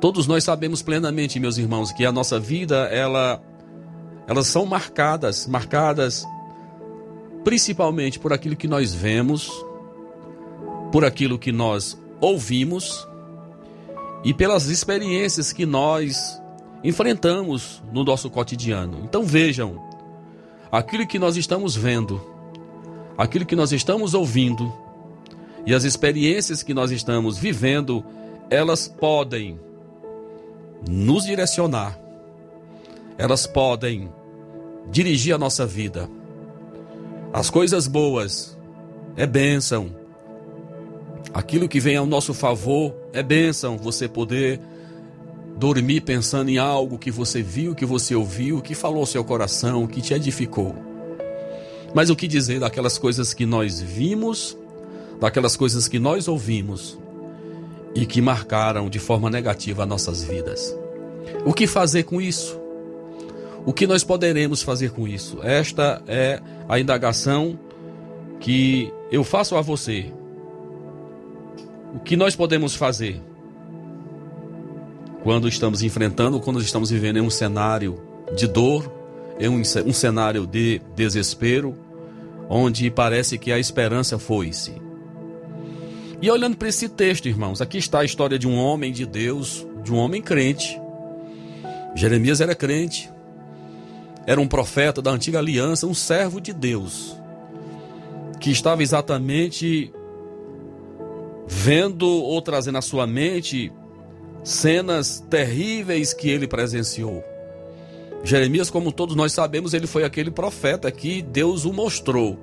todos nós sabemos plenamente, meus irmãos, que a nossa vida ela elas são marcadas, marcadas principalmente por aquilo que nós vemos, por aquilo que nós ouvimos e pelas experiências que nós enfrentamos no nosso cotidiano. Então vejam, aquilo que nós estamos vendo, aquilo que nós estamos ouvindo e as experiências que nós estamos vivendo, elas podem nos direcionar elas podem dirigir a nossa vida. As coisas boas é bênção. Aquilo que vem ao nosso favor é bênção. Você poder dormir pensando em algo que você viu, que você ouviu, que falou ao seu coração, que te edificou. Mas o que dizer daquelas coisas que nós vimos, daquelas coisas que nós ouvimos e que marcaram de forma negativa nossas vidas? O que fazer com isso? O que nós poderemos fazer com isso? Esta é a indagação que eu faço a você. O que nós podemos fazer quando estamos enfrentando, quando estamos vivendo em um cenário de dor, em um, um cenário de desespero, onde parece que a esperança foi-se? E olhando para esse texto, irmãos, aqui está a história de um homem de Deus, de um homem crente. Jeremias era crente, era um profeta da antiga aliança, um servo de Deus, que estava exatamente vendo ou trazendo à sua mente cenas terríveis que ele presenciou. Jeremias, como todos nós sabemos, ele foi aquele profeta que Deus o mostrou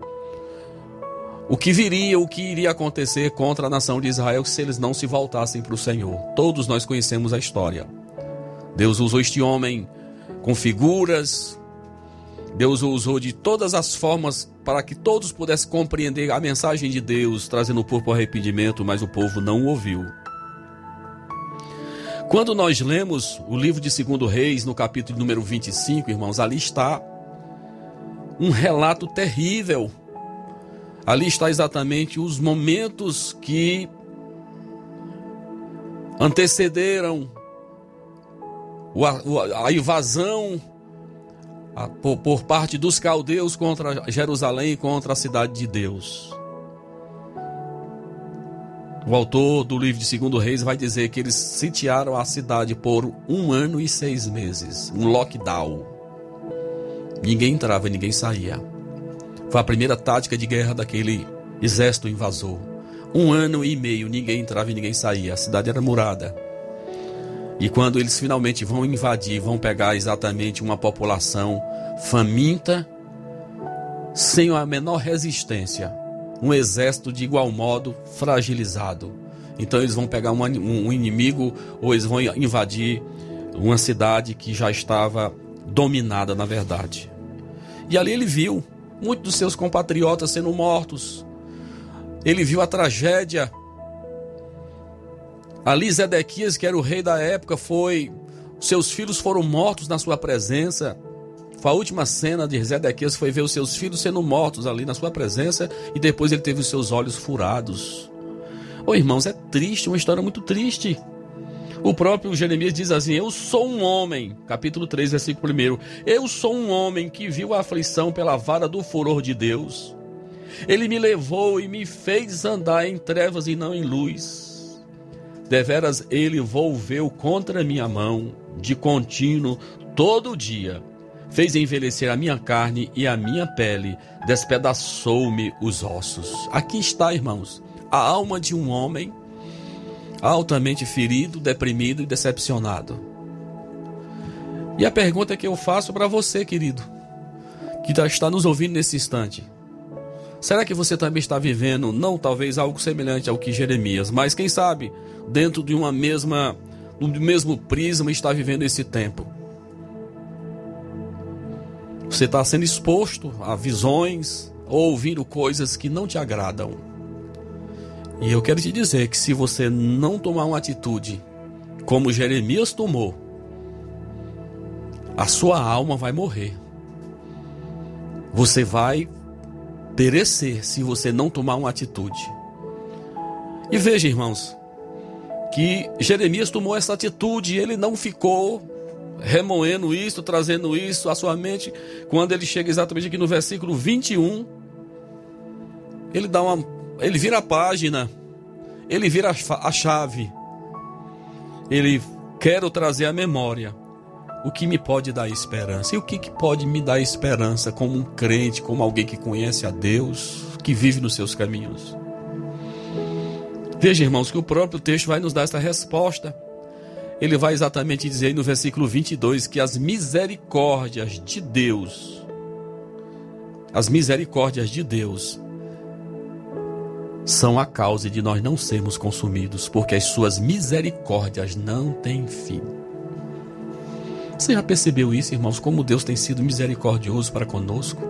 o que viria, o que iria acontecer contra a nação de Israel se eles não se voltassem para o Senhor. Todos nós conhecemos a história. Deus usou este homem com figuras, Deus o usou de todas as formas para que todos pudessem compreender a mensagem de Deus, trazendo o povo para o arrependimento, mas o povo não o ouviu. Quando nós lemos o livro de 2 Reis, no capítulo número 25, irmãos, ali está um relato terrível Ali está exatamente os momentos que antecederam a invasão por parte dos caldeus contra Jerusalém e contra a cidade de Deus. O autor do livro de 2 Reis vai dizer que eles sitiaram a cidade por um ano e seis meses um lockdown. Ninguém entrava, ninguém saía. Foi a primeira tática de guerra daquele exército invasor. Um ano e meio ninguém entrava e ninguém saía. A cidade era murada. E quando eles finalmente vão invadir, vão pegar exatamente uma população faminta, sem a menor resistência, um exército de igual modo fragilizado. Então eles vão pegar um, um inimigo ou eles vão invadir uma cidade que já estava dominada, na verdade. E ali ele viu muitos dos seus compatriotas sendo mortos. Ele viu a tragédia. Ali Zedequias, que era o rei da época, foi. Seus filhos foram mortos na sua presença. Foi a última cena de Zedequias foi ver os seus filhos sendo mortos ali na sua presença e depois ele teve os seus olhos furados. Ô irmãos, é triste, uma história muito triste. O próprio Jeremias diz assim: Eu sou um homem, capítulo 3, versículo 1. Eu sou um homem que viu a aflição pela vara do furor de Deus. Ele me levou e me fez andar em trevas e não em luz. Deveras ele volveu contra minha mão, de contínuo, todo dia. Fez envelhecer a minha carne e a minha pele, despedaçou-me os ossos. Aqui está, irmãos, a alma de um homem altamente ferido, deprimido e decepcionado. E a pergunta que eu faço para você, querido, que está nos ouvindo nesse instante: será que você também está vivendo, não talvez algo semelhante ao que Jeremias, mas quem sabe, dentro de uma mesma, do mesmo prisma, está vivendo esse tempo? Você está sendo exposto a visões ou ouvindo coisas que não te agradam. E eu quero te dizer que se você não tomar uma atitude como Jeremias tomou, a sua alma vai morrer. Você vai perecer se você não tomar uma atitude. E veja, irmãos, que Jeremias tomou essa atitude ele não ficou remoendo isso, trazendo isso à sua mente. Quando ele chega exatamente aqui no versículo 21, ele dá uma ele vira a página, ele vira a chave. Ele quero trazer a memória o que me pode dar esperança. E o que, que pode me dar esperança como um crente, como alguém que conhece a Deus, que vive nos seus caminhos? Veja, irmãos, que o próprio texto vai nos dar essa resposta. Ele vai exatamente dizer no versículo 22 que as misericórdias de Deus, as misericórdias de Deus, são a causa de nós não sermos consumidos, porque as suas misericórdias não têm fim. Você já percebeu isso, irmãos? Como Deus tem sido misericordioso para conosco?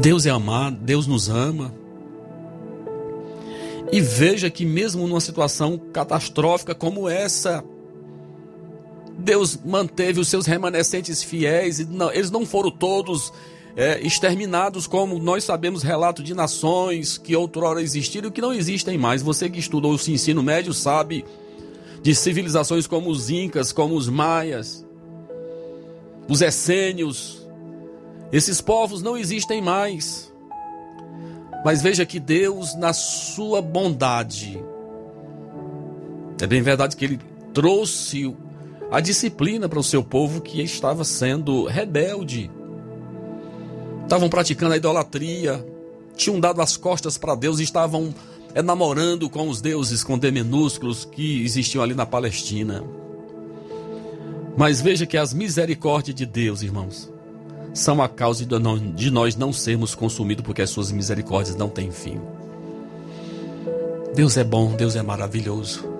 Deus é amado, Deus nos ama. E veja que, mesmo numa situação catastrófica como essa, Deus manteve os seus remanescentes fiéis, e não, eles não foram todos é, exterminados, como nós sabemos relato de nações que outrora existiram e que não existem mais. Você que estudou o ensino médio sabe de civilizações como os Incas, como os Maias, os Essênios. Esses povos não existem mais. Mas veja que Deus, na sua bondade, é bem verdade que Ele trouxe a disciplina para o seu povo que estava sendo rebelde estavam praticando a idolatria, tinham dado as costas para Deus e estavam é, namorando com os deuses com D minúsculos que existiam ali na Palestina. Mas veja que as misericórdias de Deus, irmãos, são a causa de nós não sermos consumidos porque as suas misericórdias não têm fim. Deus é bom, Deus é maravilhoso.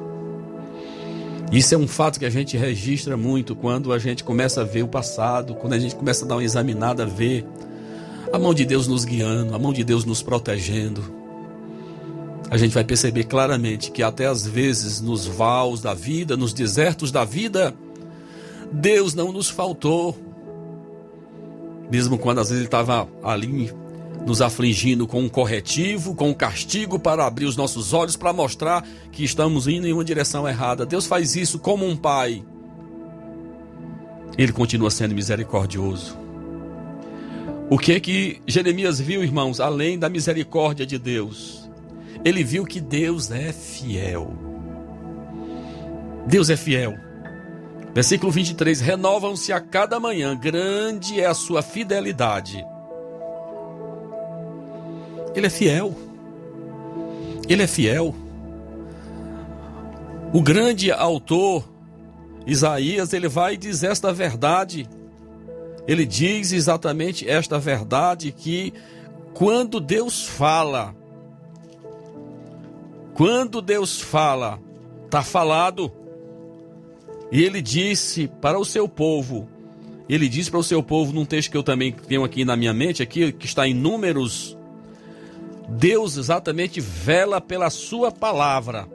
Isso é um fato que a gente registra muito quando a gente começa a ver o passado, quando a gente começa a dar uma examinada, a ver a mão de Deus nos guiando, a mão de Deus nos protegendo. A gente vai perceber claramente que até às vezes nos vales da vida, nos desertos da vida, Deus não nos faltou. Mesmo quando às vezes Ele estava ali nos afligindo com um corretivo, com um castigo para abrir os nossos olhos, para mostrar que estamos indo em uma direção errada. Deus faz isso como um pai. Ele continua sendo misericordioso. O que é que Jeremias viu, irmãos, além da misericórdia de Deus? Ele viu que Deus é fiel. Deus é fiel. Versículo 23: Renovam-se a cada manhã, grande é a sua fidelidade. Ele é fiel. Ele é fiel. O grande autor Isaías, ele vai dizer esta verdade ele diz exatamente esta verdade que quando Deus fala, quando Deus fala, está falado. E ele disse para o seu povo, ele disse para o seu povo num texto que eu também tenho aqui na minha mente, aqui que está em Números, Deus exatamente vela pela sua palavra.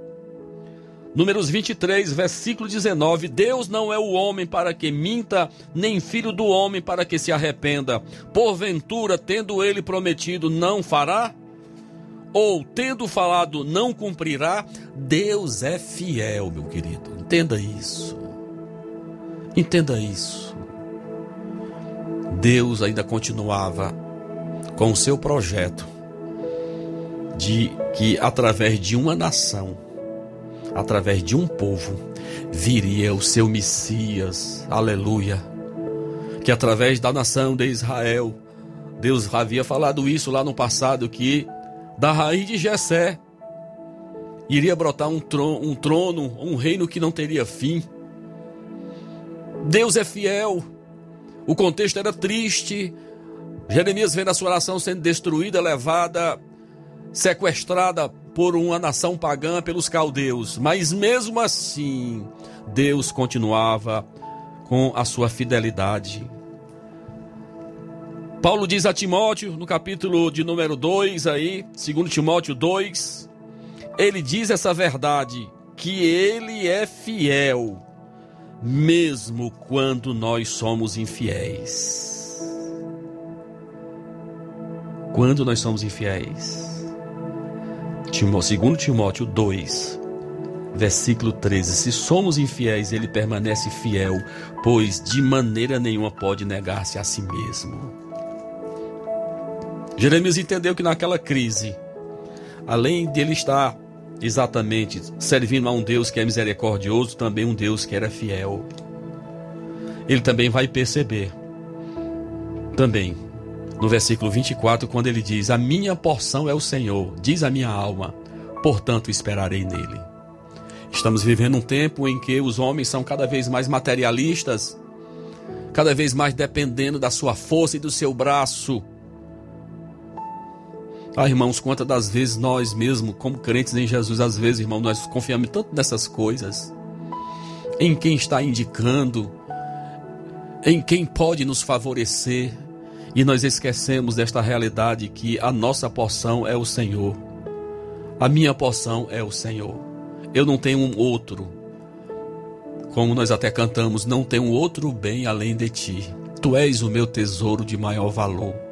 Números 23, versículo 19: Deus não é o homem para que minta, nem filho do homem para que se arrependa. Porventura, tendo ele prometido, não fará? Ou tendo falado, não cumprirá? Deus é fiel, meu querido. Entenda isso. Entenda isso. Deus ainda continuava com o seu projeto de que através de uma nação através de um povo, viria o seu Messias, aleluia. Que através da nação de Israel, Deus havia falado isso lá no passado, que da raiz de Jessé iria brotar um trono, um trono, um reino que não teria fim. Deus é fiel. O contexto era triste. Jeremias vendo a sua nação sendo destruída, levada, sequestrada por uma nação pagã pelos caldeus, mas mesmo assim, Deus continuava com a sua fidelidade. Paulo diz a Timóteo, no capítulo de número 2 aí, segundo Timóteo 2, ele diz essa verdade, que ele é fiel, mesmo quando nós somos infiéis. Quando nós somos infiéis. Segundo Timóteo 2, versículo 13: Se somos infiéis, ele permanece fiel, pois de maneira nenhuma pode negar-se a si mesmo. Jeremias entendeu que naquela crise, além de ele estar exatamente servindo a um Deus que é misericordioso, também um Deus que era fiel. Ele também vai perceber, também no versículo 24, quando ele diz: A minha porção é o Senhor, diz a minha alma, portanto esperarei nele. Estamos vivendo um tempo em que os homens são cada vez mais materialistas, cada vez mais dependendo da sua força e do seu braço. Ah, irmãos, quantas das vezes nós mesmos, como crentes em Jesus, às vezes, irmão, nós confiamos tanto nessas coisas, em quem está indicando, em quem pode nos favorecer, e nós esquecemos desta realidade que a nossa porção é o Senhor. A minha porção é o Senhor. Eu não tenho um outro. Como nós até cantamos, não tenho outro bem além de ti. Tu és o meu tesouro de maior valor.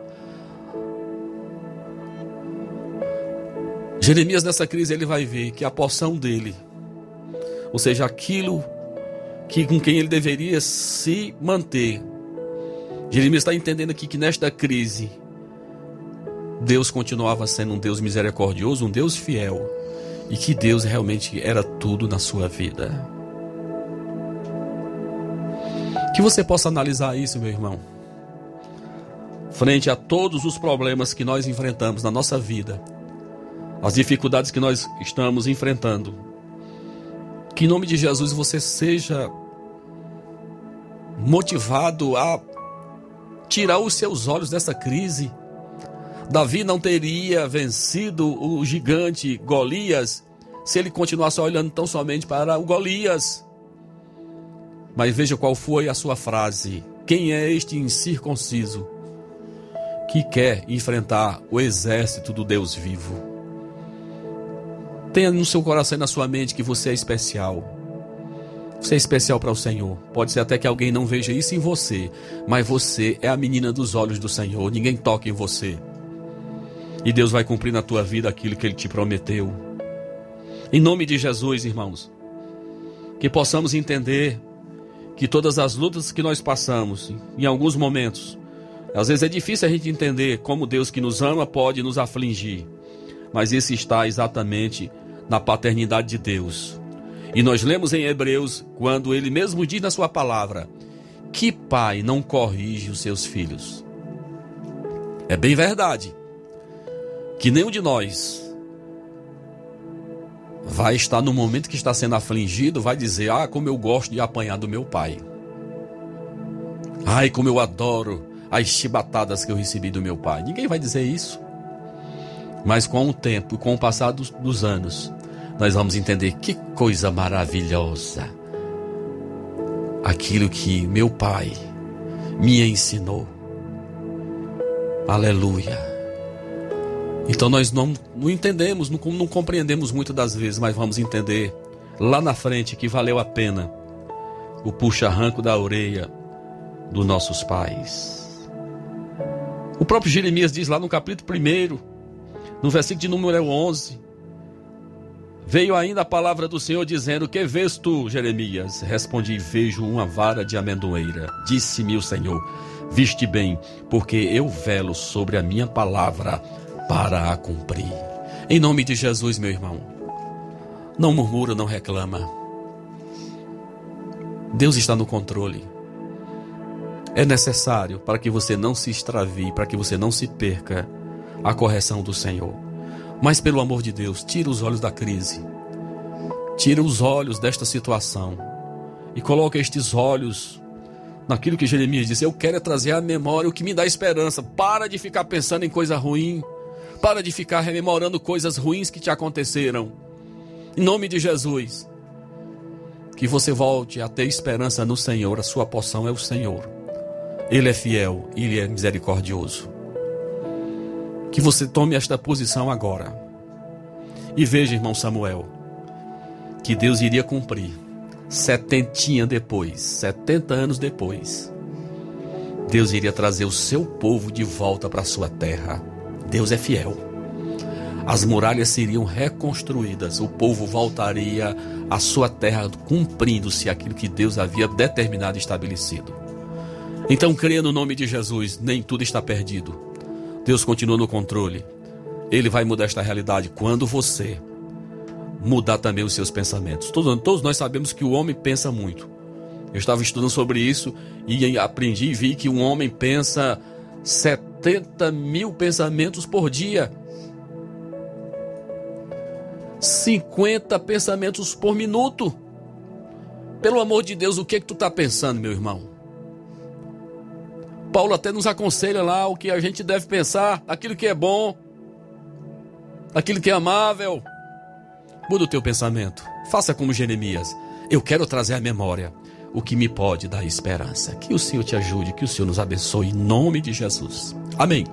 Jeremias nessa crise ele vai ver que a porção dele, ou seja, aquilo que com quem ele deveria se manter. Jeremias está entendendo aqui que nesta crise Deus continuava sendo um Deus misericordioso, um Deus fiel, e que Deus realmente era tudo na sua vida. Que você possa analisar isso, meu irmão. Frente a todos os problemas que nós enfrentamos na nossa vida, as dificuldades que nós estamos enfrentando, que em nome de Jesus você seja motivado a tirar os seus olhos dessa crise. Davi não teria vencido o gigante Golias se ele continuasse olhando tão somente para o Golias. Mas veja qual foi a sua frase: Quem é este incircunciso que quer enfrentar o exército do Deus vivo? Tenha no seu coração e na sua mente que você é especial. Você é especial para o Senhor. Pode ser até que alguém não veja isso em você, mas você é a menina dos olhos do Senhor. Ninguém toca em você. E Deus vai cumprir na tua vida aquilo que Ele te prometeu. Em nome de Jesus, irmãos, que possamos entender que todas as lutas que nós passamos, em alguns momentos, às vezes é difícil a gente entender como Deus que nos ama pode nos afligir, mas isso está exatamente na paternidade de Deus. E nós lemos em Hebreus, quando ele mesmo diz na sua palavra: Que pai não corrige os seus filhos? É bem verdade que nenhum de nós vai estar no momento que está sendo afligido, vai dizer: Ah, como eu gosto de apanhar do meu pai. Ai, como eu adoro as chibatadas que eu recebi do meu pai. Ninguém vai dizer isso. Mas com o tempo, com o passar dos, dos anos, nós vamos entender que coisa maravilhosa. Aquilo que meu pai me ensinou. Aleluia. Então nós não, não entendemos, não, não compreendemos muitas das vezes, mas vamos entender lá na frente que valeu a pena o puxa-arranco da orelha dos nossos pais. O próprio Jeremias diz lá no capítulo 1, no versículo de número 11: Veio ainda a palavra do Senhor dizendo: Que vês tu, Jeremias? Respondi: Vejo uma vara de amendoeira. Disse-me o Senhor: Viste bem, porque eu velo sobre a minha palavra para a cumprir. Em nome de Jesus, meu irmão, não murmura, não reclama. Deus está no controle. É necessário para que você não se extravie, para que você não se perca a correção do Senhor. Mas pelo amor de Deus, tira os olhos da crise. Tira os olhos desta situação e coloca estes olhos naquilo que Jeremias disse: Eu quero é trazer à memória o que me dá esperança. Para de ficar pensando em coisa ruim. Para de ficar rememorando coisas ruins que te aconteceram. Em nome de Jesus. Que você volte a ter esperança no Senhor. A sua porção é o Senhor. Ele é fiel, ele é misericordioso que você tome esta posição agora. E veja, irmão Samuel, que Deus iria cumprir setentinha depois, setenta anos depois. Deus iria trazer o seu povo de volta para a sua terra. Deus é fiel. As muralhas seriam reconstruídas, o povo voltaria à sua terra, cumprindo-se aquilo que Deus havia determinado e estabelecido. Então, creia no nome de Jesus, nem tudo está perdido. Deus continua no controle. Ele vai mudar esta realidade quando você mudar também os seus pensamentos. Todos, todos nós sabemos que o homem pensa muito. Eu estava estudando sobre isso e aprendi e vi que um homem pensa 70 mil pensamentos por dia. 50 pensamentos por minuto. Pelo amor de Deus, o que é que tu está pensando, meu irmão? Paulo até nos aconselha lá o que a gente deve pensar, aquilo que é bom, aquilo que é amável. Muda o teu pensamento. Faça como Jeremias. Eu quero trazer à memória o que me pode dar esperança. Que o Senhor te ajude, que o Senhor nos abençoe em nome de Jesus. Amém.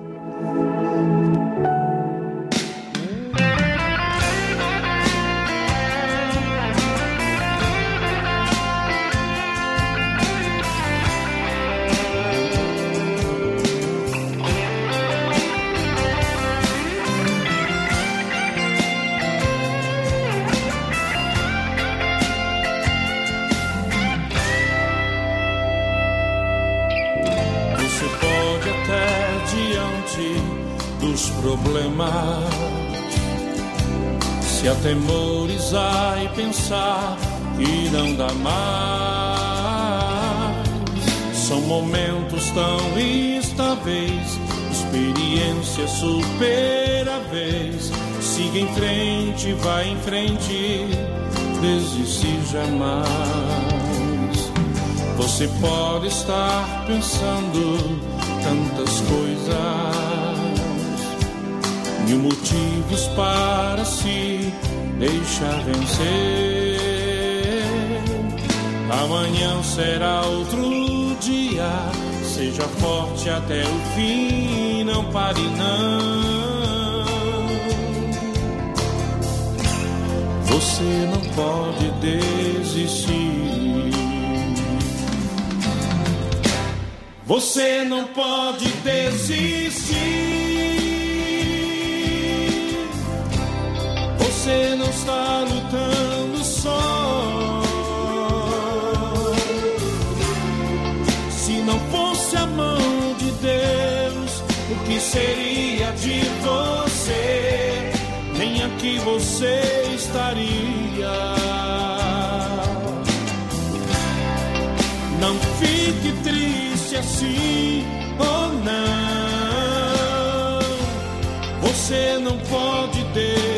Pensar que não dá mais, são momentos tão instáveis, experiência superáveis. Siga em frente, vai em frente, desistir jamais. Você pode estar pensando tantas coisas, mil motivos para se deixar vencer. Amanhã será outro dia, seja forte até o fim, não pare não. Você não pode desistir. Você não pode desistir. Está lutando só. Se não fosse a mão de Deus, o que seria de você? Nem aqui você estaria. Não fique triste assim ou não. Você não pode desistir.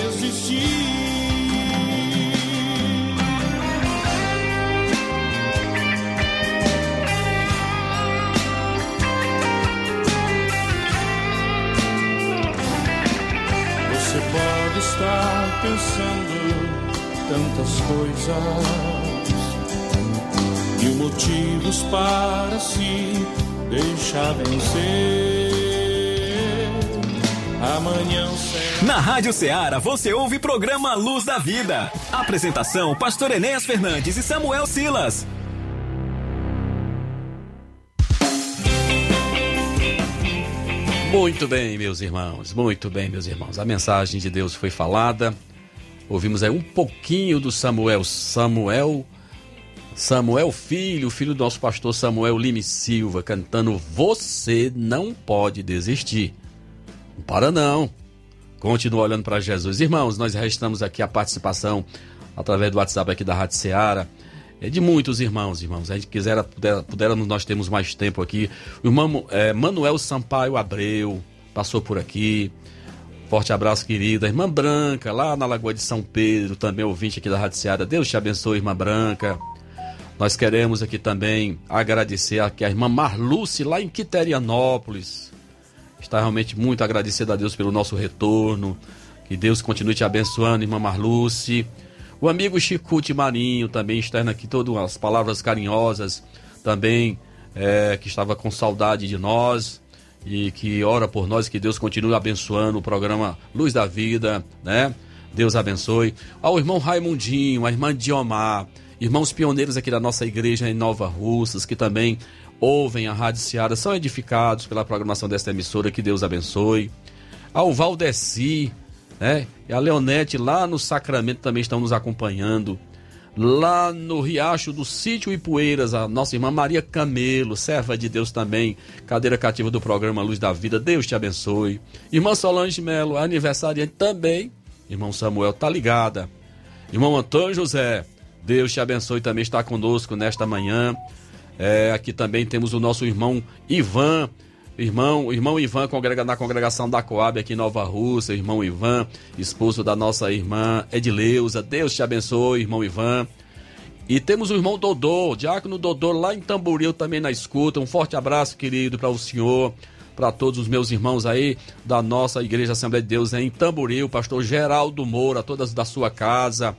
Estar pensando tantas coisas mil motivos para se deixar vencer. Amanhã será. Na Rádio Ceará você ouve programa Luz da Vida. Apresentação: Pastor Enéas Fernandes e Samuel Silas. Muito bem, meus irmãos, muito bem, meus irmãos. A mensagem de Deus foi falada. Ouvimos aí um pouquinho do Samuel. Samuel, Samuel Filho, filho do nosso pastor Samuel Lime Silva, cantando Você não pode desistir. Não para não. Continua olhando para Jesus. Irmãos, nós restamos aqui a participação através do WhatsApp aqui da Rádio Ceará. É de muitos irmãos, irmãos. A gente quiser, puder, pudermos, nós temos mais tempo aqui. O irmão é, Manuel Sampaio Abreu passou por aqui. Forte abraço, querida. Irmã Branca, lá na Lagoa de São Pedro, também ouvinte aqui da Rádio Ceará. Deus te abençoe, irmã Branca. Nós queremos aqui também agradecer aqui a irmã Marluce, lá em Quiterianópolis. Está realmente muito agradecida a Deus pelo nosso retorno. Que Deus continue te abençoando, irmã Marluce. O amigo Chicute Marinho também externa aqui todas as palavras carinhosas, também é, que estava com saudade de nós e que ora por nós, que Deus continue abençoando o programa Luz da Vida, né? Deus abençoe. Ao irmão Raimundinho, a irmã Diomar, irmãos pioneiros aqui da nossa igreja em Nova Russas, que também ouvem a Rádio Seara, são edificados pela programação desta emissora, que Deus abençoe. Ao Valdeci, né? E a Leonete lá no Sacramento também estão nos acompanhando. Lá no Riacho do Sítio Ipueiras, a nossa irmã Maria Camelo, serva de Deus também, cadeira cativa do programa Luz da Vida, Deus te abençoe. Irmã Solange Melo, aniversariante também, irmão Samuel, tá ligada. Irmão Antônio José, Deus te abençoe também, está conosco nesta manhã. É, aqui também temos o nosso irmão Ivan, Irmão, irmão Ivan congrega na congregação da Coab aqui em Nova Rússia, irmão Ivan, esposo da nossa irmã Edileuza. Deus te abençoe, irmão Ivan. E temos o irmão Dodô, diácono Dodô lá em Tamboril também na escuta. Um forte abraço, querido, para o senhor, para todos os meus irmãos aí da nossa Igreja Assembleia de Deus em Tamboril, pastor Geraldo Moura, todas da sua casa.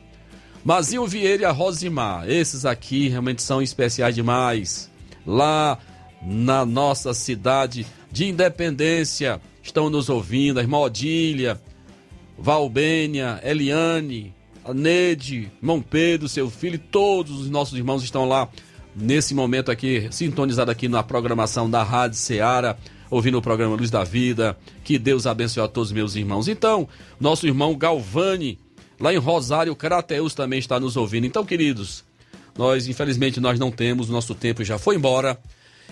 Mazinho Vieira e a Rosimar, esses aqui realmente são especiais demais. Lá na nossa cidade de Independência. Estão nos ouvindo, a irmã Odília, Valbênia, Eliane, a Nede, irmão Pedro, seu filho, todos os nossos irmãos estão lá nesse momento aqui, sintonizados aqui na programação da Rádio Ceará, ouvindo o programa Luz da Vida. Que Deus abençoe a todos meus irmãos. Então, nosso irmão Galvani, lá em Rosário, Crateus, também está nos ouvindo. Então, queridos, nós, infelizmente, nós não temos, nosso tempo já foi embora.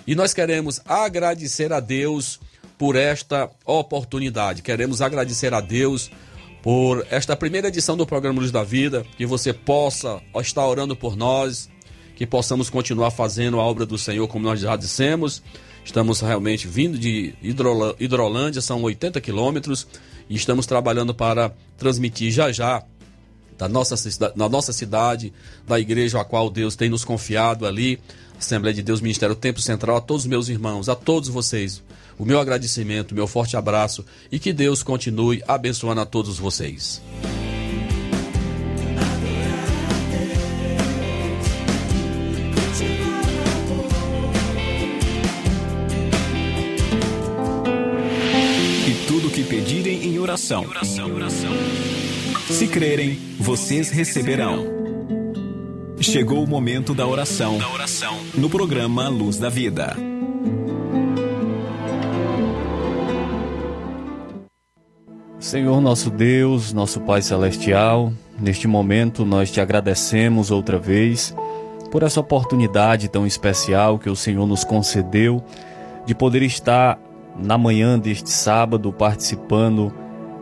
E nós queremos agradecer a Deus por esta oportunidade. Queremos agradecer a Deus por esta primeira edição do programa Luz da Vida, que você possa estar orando por nós, que possamos continuar fazendo a obra do Senhor como nós já dissemos. Estamos realmente vindo de Hidrolândia, são 80 quilômetros, e estamos trabalhando para transmitir já já da nossa, da nossa cidade, da igreja a qual Deus tem nos confiado ali, Assembleia de Deus, Ministério Tempo Central, a todos os meus irmãos, a todos vocês, o meu agradecimento, o meu forte abraço e que Deus continue abençoando a todos vocês. E tudo que pedirem em oração. Se crerem, vocês receberão. Chegou o momento da oração, no programa Luz da Vida. Senhor nosso Deus, nosso Pai Celestial, neste momento nós te agradecemos outra vez por essa oportunidade tão especial que o Senhor nos concedeu de poder estar na manhã deste sábado participando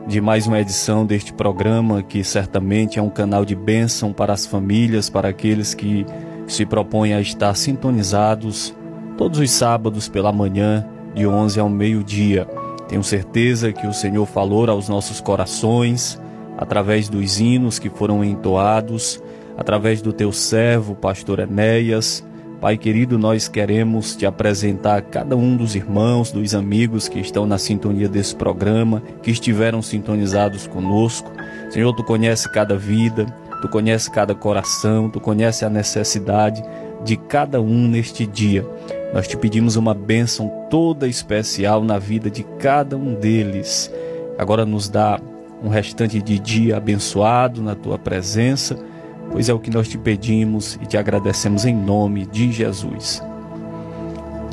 de mais uma edição deste programa que certamente é um canal de bênção para as famílias, para aqueles que se propõem a estar sintonizados todos os sábados pela manhã, de 11 ao meio-dia. Tenho certeza que o Senhor falou aos nossos corações através dos hinos que foram entoados, através do teu servo, pastor Enéas, Pai querido, nós queremos te apresentar cada um dos irmãos, dos amigos que estão na sintonia desse programa, que estiveram sintonizados conosco. Senhor, tu conhece cada vida, tu conhece cada coração, tu conhece a necessidade de cada um neste dia. Nós te pedimos uma bênção toda especial na vida de cada um deles. Agora nos dá um restante de dia abençoado na tua presença pois é o que nós te pedimos e te agradecemos em nome de Jesus.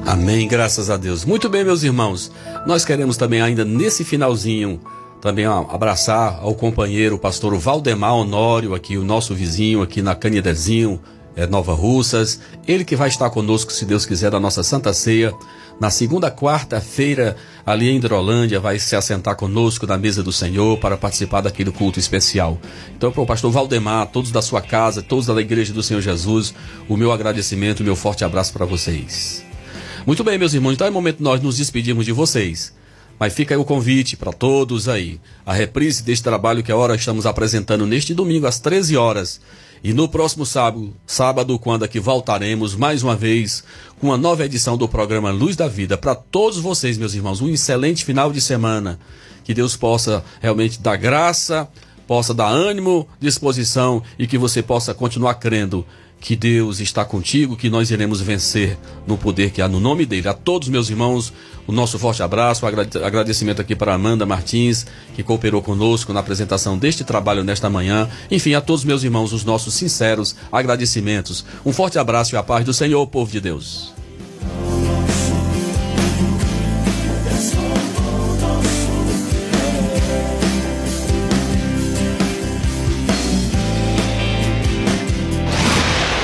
Amém, graças a Deus. Muito bem, meus irmãos. Nós queremos também ainda nesse finalzinho também abraçar ao companheiro o pastor Valdemar Honório, aqui o nosso vizinho aqui na Canidezinho, Nova Russas. Ele que vai estar conosco, se Deus quiser, da nossa Santa Ceia. Na segunda quarta-feira, ali em Hidrolândia, vai se assentar conosco na mesa do Senhor para participar daquele culto especial. Então, para o pastor Valdemar, todos da sua casa, todos da igreja do Senhor Jesus, o meu agradecimento, o meu forte abraço para vocês. Muito bem, meus irmãos, então é momento nós nos despedirmos de vocês. Mas fica aí o convite para todos aí. A reprise deste trabalho que agora estamos apresentando neste domingo às 13 horas e no próximo sábado, sábado, quando aqui voltaremos mais uma vez com uma nova edição do programa Luz da Vida. Para todos vocês, meus irmãos, um excelente final de semana. Que Deus possa realmente dar graça, possa dar ânimo, disposição e que você possa continuar crendo que Deus está contigo, que nós iremos vencer no poder que há no nome dele. A todos meus irmãos, o nosso forte abraço, agradecimento aqui para Amanda Martins, que cooperou conosco na apresentação deste trabalho nesta manhã. Enfim, a todos meus irmãos, os nossos sinceros agradecimentos. Um forte abraço e a paz do Senhor, povo de Deus.